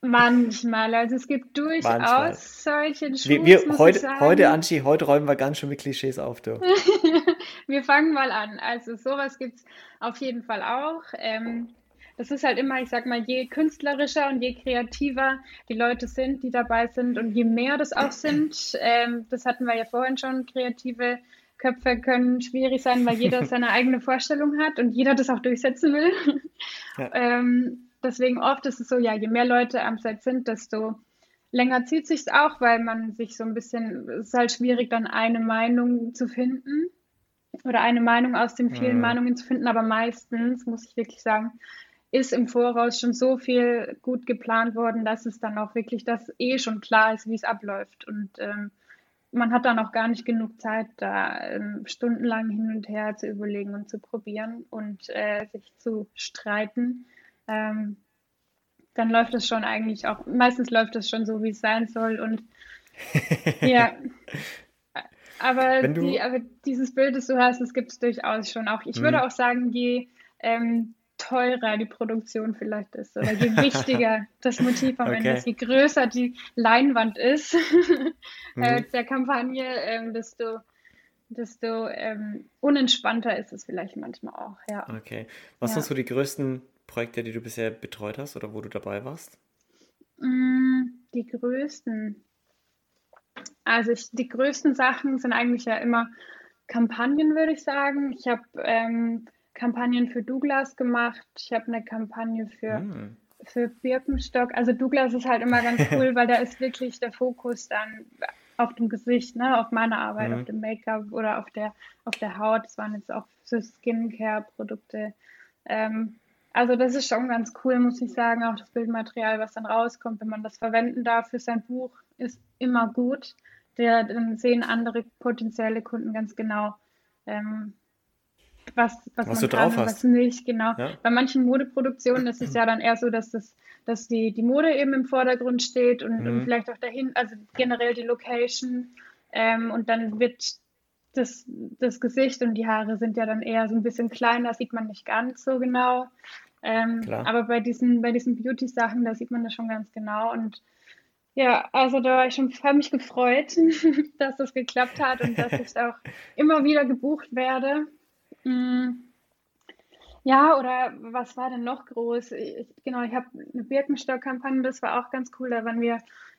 Manchmal, also es gibt durchaus Manchmal. solche Shoots, wir, wir heute, heute, Anchi, heute räumen wir ganz schön mit Klischees auf, du. wir fangen mal an. Also sowas gibt es auf jeden Fall auch. Ähm, das ist halt immer, ich sag mal, je künstlerischer und je kreativer die Leute sind, die dabei sind und je mehr das auch sind, ähm, das hatten wir ja vorhin schon, kreative Köpfe können schwierig sein, weil jeder seine eigene Vorstellung hat und jeder das auch durchsetzen will. Ja. ähm, deswegen oft ist es so, ja, je mehr Leute am Set sind, desto länger zieht sich auch, weil man sich so ein bisschen, es ist halt schwierig, dann eine Meinung zu finden oder eine Meinung aus den vielen mhm. Meinungen zu finden, aber meistens, muss ich wirklich sagen, ist im Voraus schon so viel gut geplant worden, dass es dann auch wirklich, dass eh schon klar ist, wie es abläuft. Und ähm, man hat dann auch gar nicht genug Zeit, da ähm, stundenlang hin und her zu überlegen und zu probieren und äh, sich zu streiten ähm, dann läuft es schon eigentlich auch, meistens läuft es schon so, wie es sein soll. Und ja. Aber, die, aber, dieses Bild, das du hast, das gibt es durchaus schon auch. Ich mhm. würde auch sagen, je ähm, teurer die Produktion vielleicht ist oder je wichtiger das Motiv am okay. Ende ist, je größer die Leinwand ist mhm. äh, der Kampagne, ähm, desto, desto ähm, unentspannter ist es vielleicht manchmal auch. Ja. Okay. Was ja. sind so die größten Projekte, die du bisher betreut hast oder wo du dabei warst? Mm, die größten. Also ich, die größten Sachen sind eigentlich ja immer Kampagnen, würde ich sagen. Ich habe ähm, Kampagnen für Douglas gemacht. Ich habe eine Kampagne für, mm. für Birkenstock. Also Douglas ist halt immer ganz cool, weil da ist wirklich der Fokus dann auf dem Gesicht, ne, auf meiner Arbeit, mhm. auf dem Make-up oder auf der, auf der Haut. Das waren jetzt auch so Skincare-Produkte. Ähm, also das ist schon ganz cool, muss ich sagen. Auch das Bildmaterial, was dann rauskommt, wenn man das verwenden darf für sein Buch, ist immer gut. Der, dann sehen andere potenzielle Kunden ganz genau, ähm, was, was, was man kann und was nicht. Genau. Ja. Bei manchen Modeproduktionen ist es ja dann eher so, dass das dass die, die Mode eben im Vordergrund steht und, mhm. und vielleicht auch dahin, also generell die Location. Ähm, und dann wird das, das Gesicht und die Haare sind ja dann eher so ein bisschen kleiner, sieht man nicht ganz so genau. Ähm, aber bei diesen, bei diesen Beauty-Sachen, da sieht man das schon ganz genau. Und ja, also da war ich schon, habe mich gefreut, dass das geklappt hat und dass ich auch immer wieder gebucht werde. Mhm. Ja, oder was war denn noch groß? Ich, genau, ich habe eine Birkenstock-Kampagne, das war auch ganz cool. Da waren wir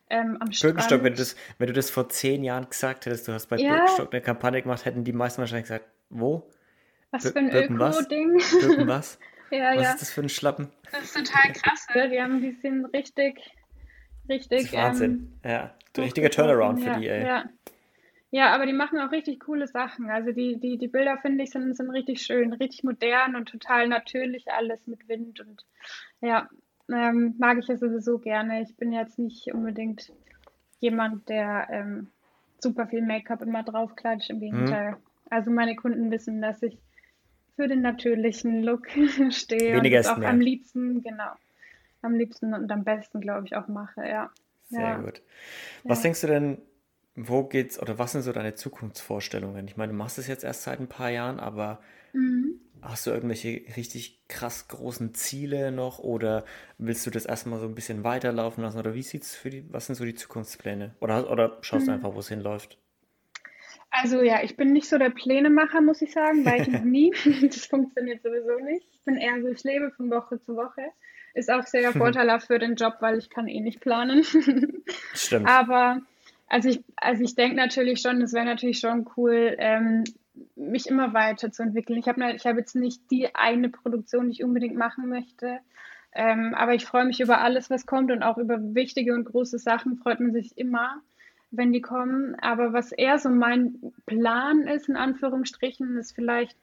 ähm, am Birkenstock, Strand. wenn du, das, wenn du das vor zehn Jahren gesagt hättest, du hast bei ja. Birkenstock eine Kampagne gemacht, hätten die meisten wahrscheinlich gesagt, wo? Was für ein Öko-Ding? Birken was? ja, was ja. ist das für ein Schlappen? Das ist total krass. Ne? Die haben, die sind richtig, richtig. Das ist Wahnsinn. Ähm, ja, richtiger Turnaround für die, ey. Ja. Ja, aber die machen auch richtig coole Sachen. Also die, die, die Bilder, finde ich, sind, sind richtig schön, richtig modern und total natürlich alles mit Wind. Und ja, ähm, mag ich ja sowieso gerne. Ich bin jetzt nicht unbedingt jemand, der ähm, super viel Make-up immer draufklatscht. Im mhm. Gegenteil. Mhm. Also meine Kunden wissen, dass ich für den natürlichen Look stehe Weniger und ist auch mehr. am liebsten, genau, am liebsten und am besten, glaube ich, auch mache, ja. Sehr ja. gut. Was ja. denkst du denn, wo geht's oder was sind so deine Zukunftsvorstellungen? Ich meine, du machst es jetzt erst seit ein paar Jahren, aber mhm. hast du irgendwelche richtig krass großen Ziele noch oder willst du das erstmal so ein bisschen weiterlaufen lassen oder wie sieht's für die, was sind so die Zukunftspläne? Oder, oder schaust du mhm. einfach, wo es hinläuft? Also ja, ich bin nicht so der Plänemacher, muss ich sagen, weil ich noch nie. das funktioniert sowieso nicht. Ich bin eher so, ich lebe von Woche zu Woche. Ist auch sehr vorteilhaft für den Job, weil ich kann eh nicht planen. Stimmt. Aber also ich, also ich denke natürlich schon, es wäre natürlich schon cool, ähm, mich immer weiterzuentwickeln. Ich habe ich hab jetzt nicht die eine Produktion, die ich unbedingt machen möchte. Ähm, aber ich freue mich über alles, was kommt und auch über wichtige und große Sachen freut man sich immer, wenn die kommen. Aber was eher so mein Plan ist, in Anführungsstrichen, ist vielleicht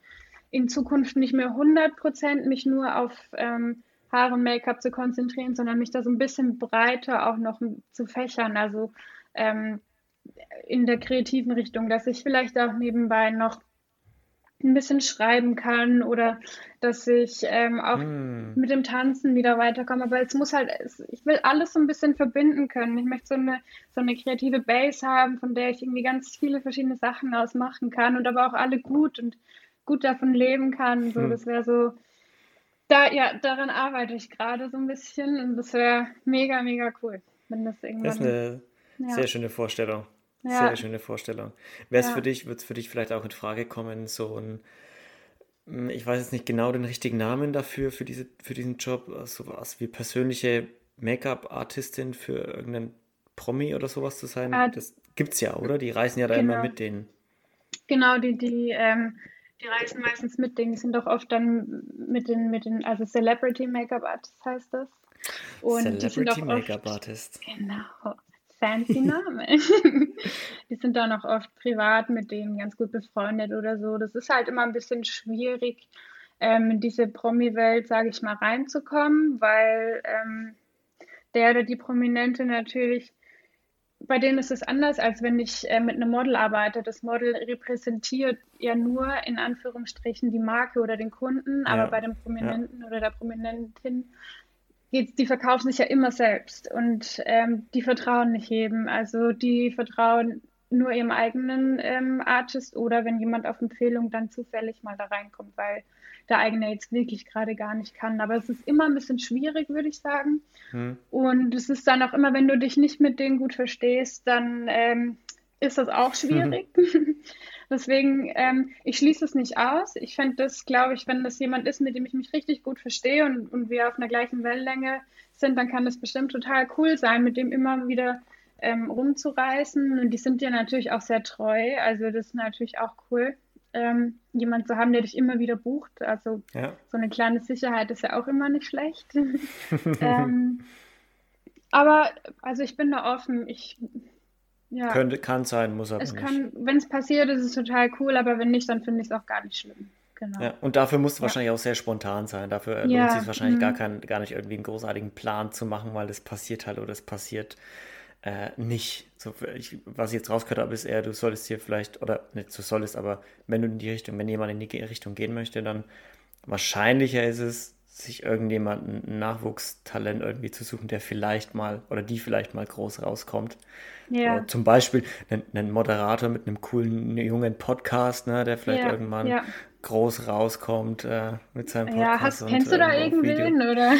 in Zukunft nicht mehr 100 Prozent mich nur auf ähm, Haare und Make-up zu konzentrieren, sondern mich da so ein bisschen breiter auch noch zu fächern. Also ähm, in der kreativen Richtung, dass ich vielleicht auch nebenbei noch ein bisschen schreiben kann oder dass ich ähm, auch mm. mit dem Tanzen wieder weiterkomme. Aber es muss halt, ich will alles so ein bisschen verbinden können. Ich möchte so eine, so eine kreative Base haben, von der ich irgendwie ganz viele verschiedene Sachen ausmachen kann und aber auch alle gut und gut davon leben kann. So, mm. das wäre so, da, ja, daran arbeite ich gerade so ein bisschen und das wäre mega, mega cool, wenn das irgendwann. Das ist eine ja. Sehr schöne Vorstellung. Ja. Sehr schöne Vorstellung. Wäre es ja. für dich, wird es für dich vielleicht auch in Frage kommen, so ein, hm, ich weiß jetzt nicht genau den richtigen Namen dafür, für, diese, für diesen Job, sowas wie persönliche Make-up-Artistin für irgendeinen Promi oder sowas zu sein? Ah, das es ja, oder? Die reisen ja da genau. immer mit denen. Genau, die, die, ähm, die reisen meistens mit denen. Die sind doch oft dann mit den, mit den, also Celebrity Make-up Artist heißt das. Und Celebrity Make-up Artist. Genau fancy Name. die sind dann auch oft privat mit denen ganz gut befreundet oder so. Das ist halt immer ein bisschen schwierig, ähm, in diese Promi-Welt, sage ich mal, reinzukommen, weil ähm, der oder die Prominente natürlich, bei denen ist es anders, als wenn ich äh, mit einem Model arbeite. Das Model repräsentiert ja nur in Anführungsstrichen die Marke oder den Kunden, ja. aber bei dem Prominenten ja. oder der Prominentin die verkaufen sich ja immer selbst und ähm, die vertrauen nicht jedem. Also die vertrauen nur ihrem eigenen ähm, Artist oder wenn jemand auf Empfehlung dann zufällig mal da reinkommt, weil der eigene jetzt wirklich gerade gar nicht kann. Aber es ist immer ein bisschen schwierig, würde ich sagen. Hm. Und es ist dann auch immer, wenn du dich nicht mit denen gut verstehst, dann ähm, ist das auch schwierig. Deswegen, ähm, ich schließe es nicht aus. Ich fände das, glaube ich, wenn das jemand ist, mit dem ich mich richtig gut verstehe und, und wir auf einer gleichen Wellenlänge sind, dann kann das bestimmt total cool sein, mit dem immer wieder ähm, rumzureißen. Und die sind dir natürlich auch sehr treu. Also das ist natürlich auch cool. ähm, jemand zu haben, der dich immer wieder bucht. Also Ja. so eine kleine Sicherheit ist ja auch immer nicht schlecht. ähm, aber also ich bin da offen. Ich, ja, Könnte, kann sein, muss aber es nicht. kann, wenn es passiert, ist es total cool, aber wenn nicht, dann finde ich es auch gar nicht schlimm. Genau. Ja, und dafür musst du Ja. wahrscheinlich auch sehr spontan sein. Dafür lohnt Ja, sich es wahrscheinlich gar, mm, kein, gar nicht irgendwie einen großartigen Plan zu machen, weil das passiert halt oder das passiert äh, nicht. So, ich, was ich jetzt rausgehört habe, ist eher, du solltest hier vielleicht, oder nicht du solltest, aber wenn du in die Richtung, wenn jemand in die Richtung gehen möchte, dann wahrscheinlicher ist es, sich irgendjemanden, ein Nachwuchstalent irgendwie zu suchen, der vielleicht mal oder die vielleicht mal groß rauskommt. Ja, zum Beispiel einen, einen Moderator mit einem coolen jungen Podcast, ne, der vielleicht ja, irgendwann ja. groß rauskommt äh, mit seinem Ja, Podcast hast, und kennst du da irgendwen oder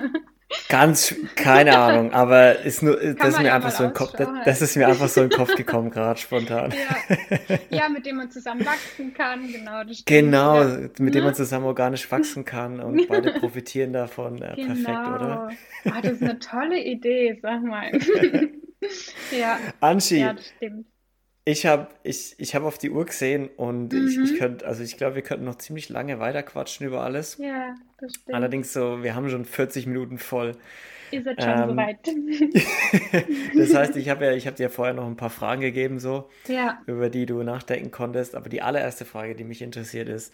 Ganz, keine Ahnung, aber ist nur, kann das ist mir ja einfach so in den Kopf, das, das ist mir einfach so in den Kopf gekommen, gerade spontan. Ja, ja, mit dem man zusammen wachsen kann, genau, das stimmt. Genau, Ja, mit dem man zusammen organisch wachsen kann und beide profitieren davon. Äh, perfekt, oder? Genau. Ah, das ist eine tolle Idee, sag mal. Ja, Anschi, ja, das stimmt. Ich habe ich, ich hab auf die Uhr gesehen und ich, ich Mhm. könnte, also ich glaube, wir könnten noch ziemlich lange weiterquatschen über alles. Ja, das stimmt. Allerdings so, wir haben schon 40 Minuten voll. Ihr seid schon Ähm, soweit. das heißt, ich habe ja, ich habe dir vorher noch ein paar Fragen gegeben, so, Ja, über die du nachdenken konntest. Aber die allererste Frage, die mich interessiert, ist,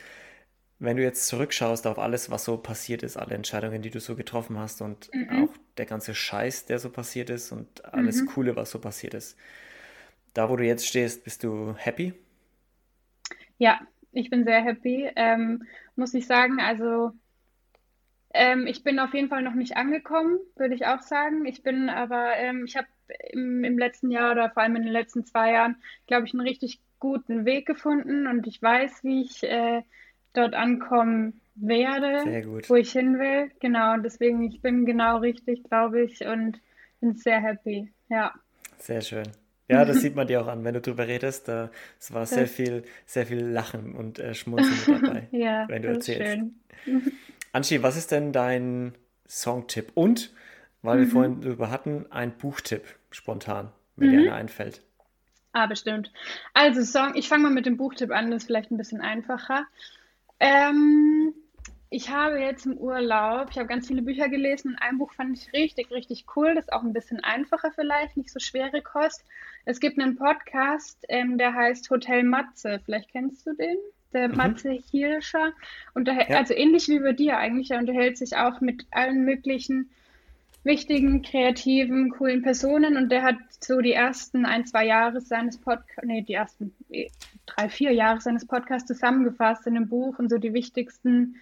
wenn du jetzt zurückschaust auf alles, was so passiert ist, alle Entscheidungen, die du so getroffen hast und mhm. auch der ganze Scheiß, der so passiert ist und alles Mhm. Coole, was so passiert ist. Da, wo du jetzt stehst, bist du happy? Ja, ich bin sehr happy, ähm, muss ich sagen. Also, ähm, ich bin auf jeden Fall noch nicht angekommen, würde ich auch sagen. Ich bin aber, ähm, ich habe im, im letzten Jahr oder vor allem in den letzten zwei Jahren, glaube ich, einen richtig guten Weg gefunden und ich weiß, wie ich äh, dort ankommen werde, wo ich hin will. Genau, und deswegen, ich bin genau richtig, glaube ich, und bin sehr happy. Ja, Sehr schön. Ja, das sieht man dir auch an, wenn du drüber redest. Da, es war sehr viel, sehr viel Lachen und äh, Schmunzeln dabei, ja, wenn du erzählst. schön. Anschi, was ist denn dein Songtipp? Und, weil wir Mhm. vorhin drüber hatten, ein Buchtipp spontan, wenn dir Mhm. einer einfällt. Ah, bestimmt. Also Song, ich fange mal mit dem Buchtipp an, das ist vielleicht ein bisschen einfacher. Ähm, ich habe jetzt im Urlaub, ich habe ganz viele Bücher gelesen und ein Buch fand ich richtig, richtig cool. Das ist auch ein bisschen einfacher vielleicht, nicht so schwere Kost. Es gibt einen Podcast, ähm, der heißt Hotel Matze. Vielleicht kennst du den? Der Mhm. Matze Hirscher. Und Ja, also ähnlich wie bei dir eigentlich, er unterhält sich auch mit allen möglichen wichtigen, kreativen, coolen Personen und der hat so die ersten ein, zwei Jahre seines Podcasts, nee, die ersten eh, drei, vier Jahre seines Podcasts zusammengefasst in einem Buch und so die wichtigsten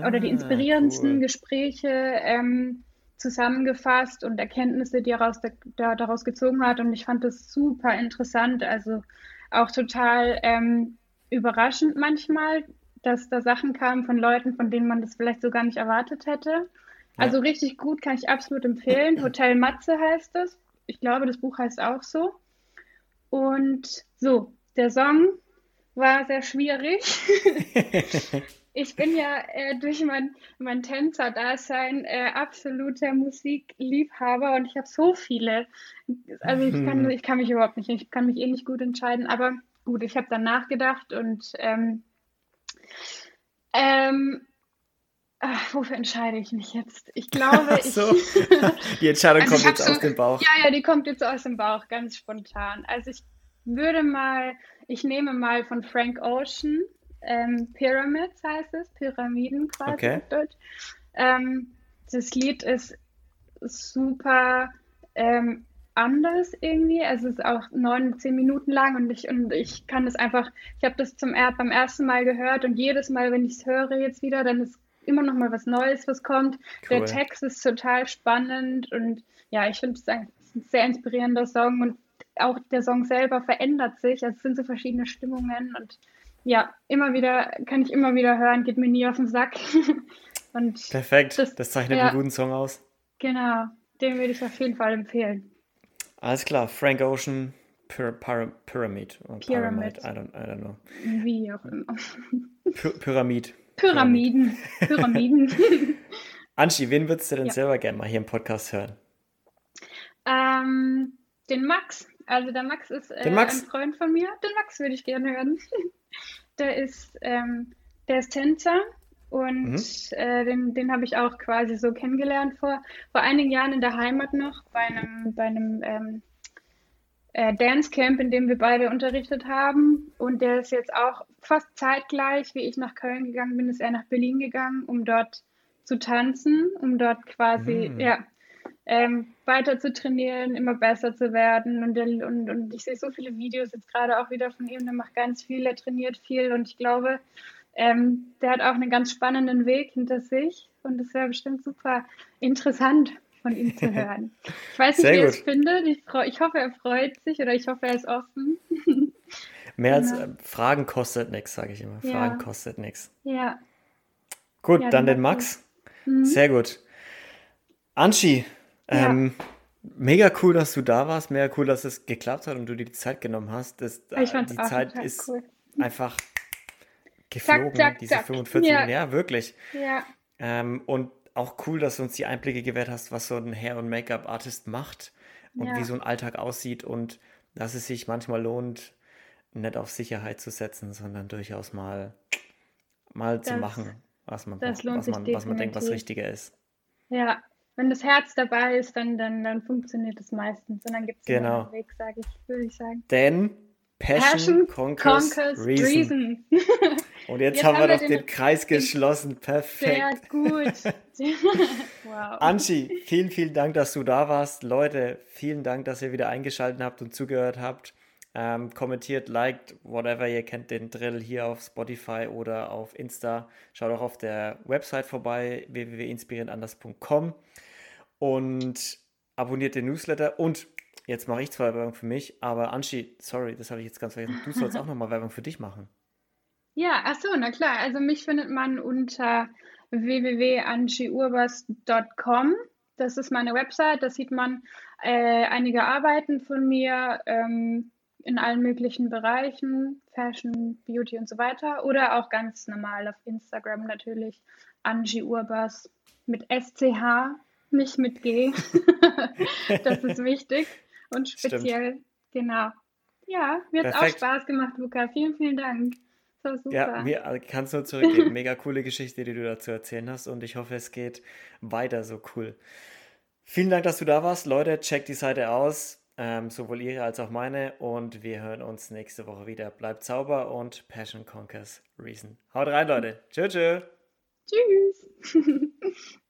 oder die ah, inspirierendsten cool. Gespräche ähm, zusammengefasst und Erkenntnisse, die er raus, da, daraus gezogen hat und ich fand das super interessant, also auch total ähm, überraschend manchmal, dass da Sachen kamen von Leuten, von denen man das vielleicht so gar nicht erwartet hätte. Also richtig gut, kann ich absolut empfehlen. Hotel Matze heißt es. Ich glaube, das Buch heißt auch so. Und so, der Song war sehr schwierig. Ich bin ja äh, durch mein, mein Tänzer-Dasein äh, absoluter Musikliebhaber und ich habe so viele. Also ich kann, ich kann mich überhaupt nicht, ich kann mich eh nicht gut entscheiden, aber gut, ich habe dann nachgedacht und ähm, ähm, ach, wofür entscheide ich mich jetzt? Ich glaube, Ach ich, so, die Entscheidung also kommt jetzt so, aus dem Bauch. ja, ja, die kommt jetzt aus dem Bauch, ganz spontan. Also ich würde mal, ich nehme mal von Frank Ocean, ähm, Pyramids heißt es, Pyramiden quasi Okay. auf Deutsch. Ähm, das Lied ist super ähm, anders irgendwie. Also es ist auch neun, zehn Minuten lang und ich, und ich kann das einfach, ich habe das zum beim ersten Mal gehört und jedes Mal, wenn ich es höre jetzt wieder, dann ist immer noch mal was Neues, was kommt. Der Cool. Text ist total spannend und ja, ich finde es ein ein sehr inspirierender Song und auch der Song selber verändert sich. Also es sind so verschiedene Stimmungen und ja, immer wieder, kann ich immer wieder hören, geht mir nie auf den Sack. Und Perfekt, das, das zeichnet einen ja, guten Song aus. genau, den würde ich auf jeden Fall empfehlen. Alles klar, Frank Ocean, Pyra Pyra Pyramid, Pyramid, Pyramid, I don't, I don't know. wie auch immer. Py Pyramid, Pyramid. Pyramiden, Pyramiden. Anschi, wen würdest du denn Ja. selber gerne mal hier im Podcast hören? Ähm, den Max, also der Max ist äh, ein Max? Freund von mir. Den Max würde ich gerne hören. der ist, ähm, der ist Tänzer und mhm. äh, den, den habe ich auch quasi so kennengelernt vor, vor einigen Jahren in der Heimat noch bei einem, bei einem ähm, äh, Dancecamp, in dem wir beide unterrichtet haben. Und der ist jetzt auch fast zeitgleich, wie ich nach Köln gegangen bin, ist er nach Berlin gegangen, um dort zu tanzen, um dort quasi, mhm. ja, ähm, weiter zu trainieren, immer besser zu werden. Und, der, und, und ich sehe so viele Videos jetzt gerade auch wieder von ihm, der macht ganz viel, er trainiert viel und ich glaube, ähm, der hat auch einen ganz spannenden Weg hinter sich und es wäre bestimmt super interessant von ihm zu hören. Ich weiß nicht, Sehr wie er es findet. Ich, ich, hoffe, er freut sich oder ich hoffe, er ist offen. Mehr als genau. äh, Fragen kostet nichts, sage ich immer. Fragen ja. kostet nichts. Ja. Gut, ja, dann den Max. Mhm. Sehr gut. Anschi, ähm, mega cool, dass du da warst. Mega cool, dass es geklappt hat und du dir die Zeit genommen hast. Das, ich äh, die Zeit ist cool. einfach geflogen, zack, zack, diese zack. 45 ja. ja, wirklich. Ja. Ähm, und auch cool, dass du uns die Einblicke gewährt hast, was so ein Hair- und Make-up-Artist macht und ja. wie so ein Alltag aussieht und dass es sich manchmal lohnt, nicht auf Sicherheit zu setzen, sondern durchaus mal, mal das, zu machen, was man, was, man, was man denkt, was richtiger ist. Ja, wenn das Herz dabei ist, dann, dann, dann funktioniert es meistens und dann gibt es genau. einen Weg, sage ich, würde ich sagen. Denn Passion, Passion conquers, conquers reason. reason. Und jetzt, jetzt haben, wir, wir doch den, den, Kreis geschlossen. Perfekt. Sehr gut. wow. Anschi, vielen, vielen Dank, dass du da warst. Leute, vielen Dank, dass ihr wieder eingeschaltet habt und zugehört habt. Ähm, kommentiert, liked, whatever. Ihr kennt den Drill hier auf Spotify oder auf Insta. Schaut auch auf der Website vorbei, www.inspirierendanders.com und abonniert den Newsletter und Jetzt mache ich zwar Werbung für mich, aber Anschi, sorry, das habe ich jetzt ganz vergessen. Du sollst auch nochmal Werbung für dich machen. Ja, ach so, na klar. Also mich findet man unter www.anschiurbas.com. Das ist meine Website. Da sieht man äh, einige Arbeiten von mir ähm, in allen möglichen Bereichen, Fashion, Beauty und so weiter. Oder auch ganz normal auf Instagram natürlich. Angie Urbas mit SCH, nicht mit G. das ist wichtig und speziell, Stimmt. genau. Ja, mir hat auch Spaß gemacht, Luca. Vielen, vielen Dank. So super. Ja, mir äh, kannst du zurückgeben. Mega coole Geschichte, die du dazu erzählen hast und ich hoffe, es geht weiter so cool. Vielen Dank, dass du da warst. Leute, checkt die Seite aus, ähm, sowohl ihre als auch meine und wir hören uns nächste Woche wieder. Bleibt sauber und Passion Conquers Reason. Haut rein, Leute. Tschö, tschö. Tschüss.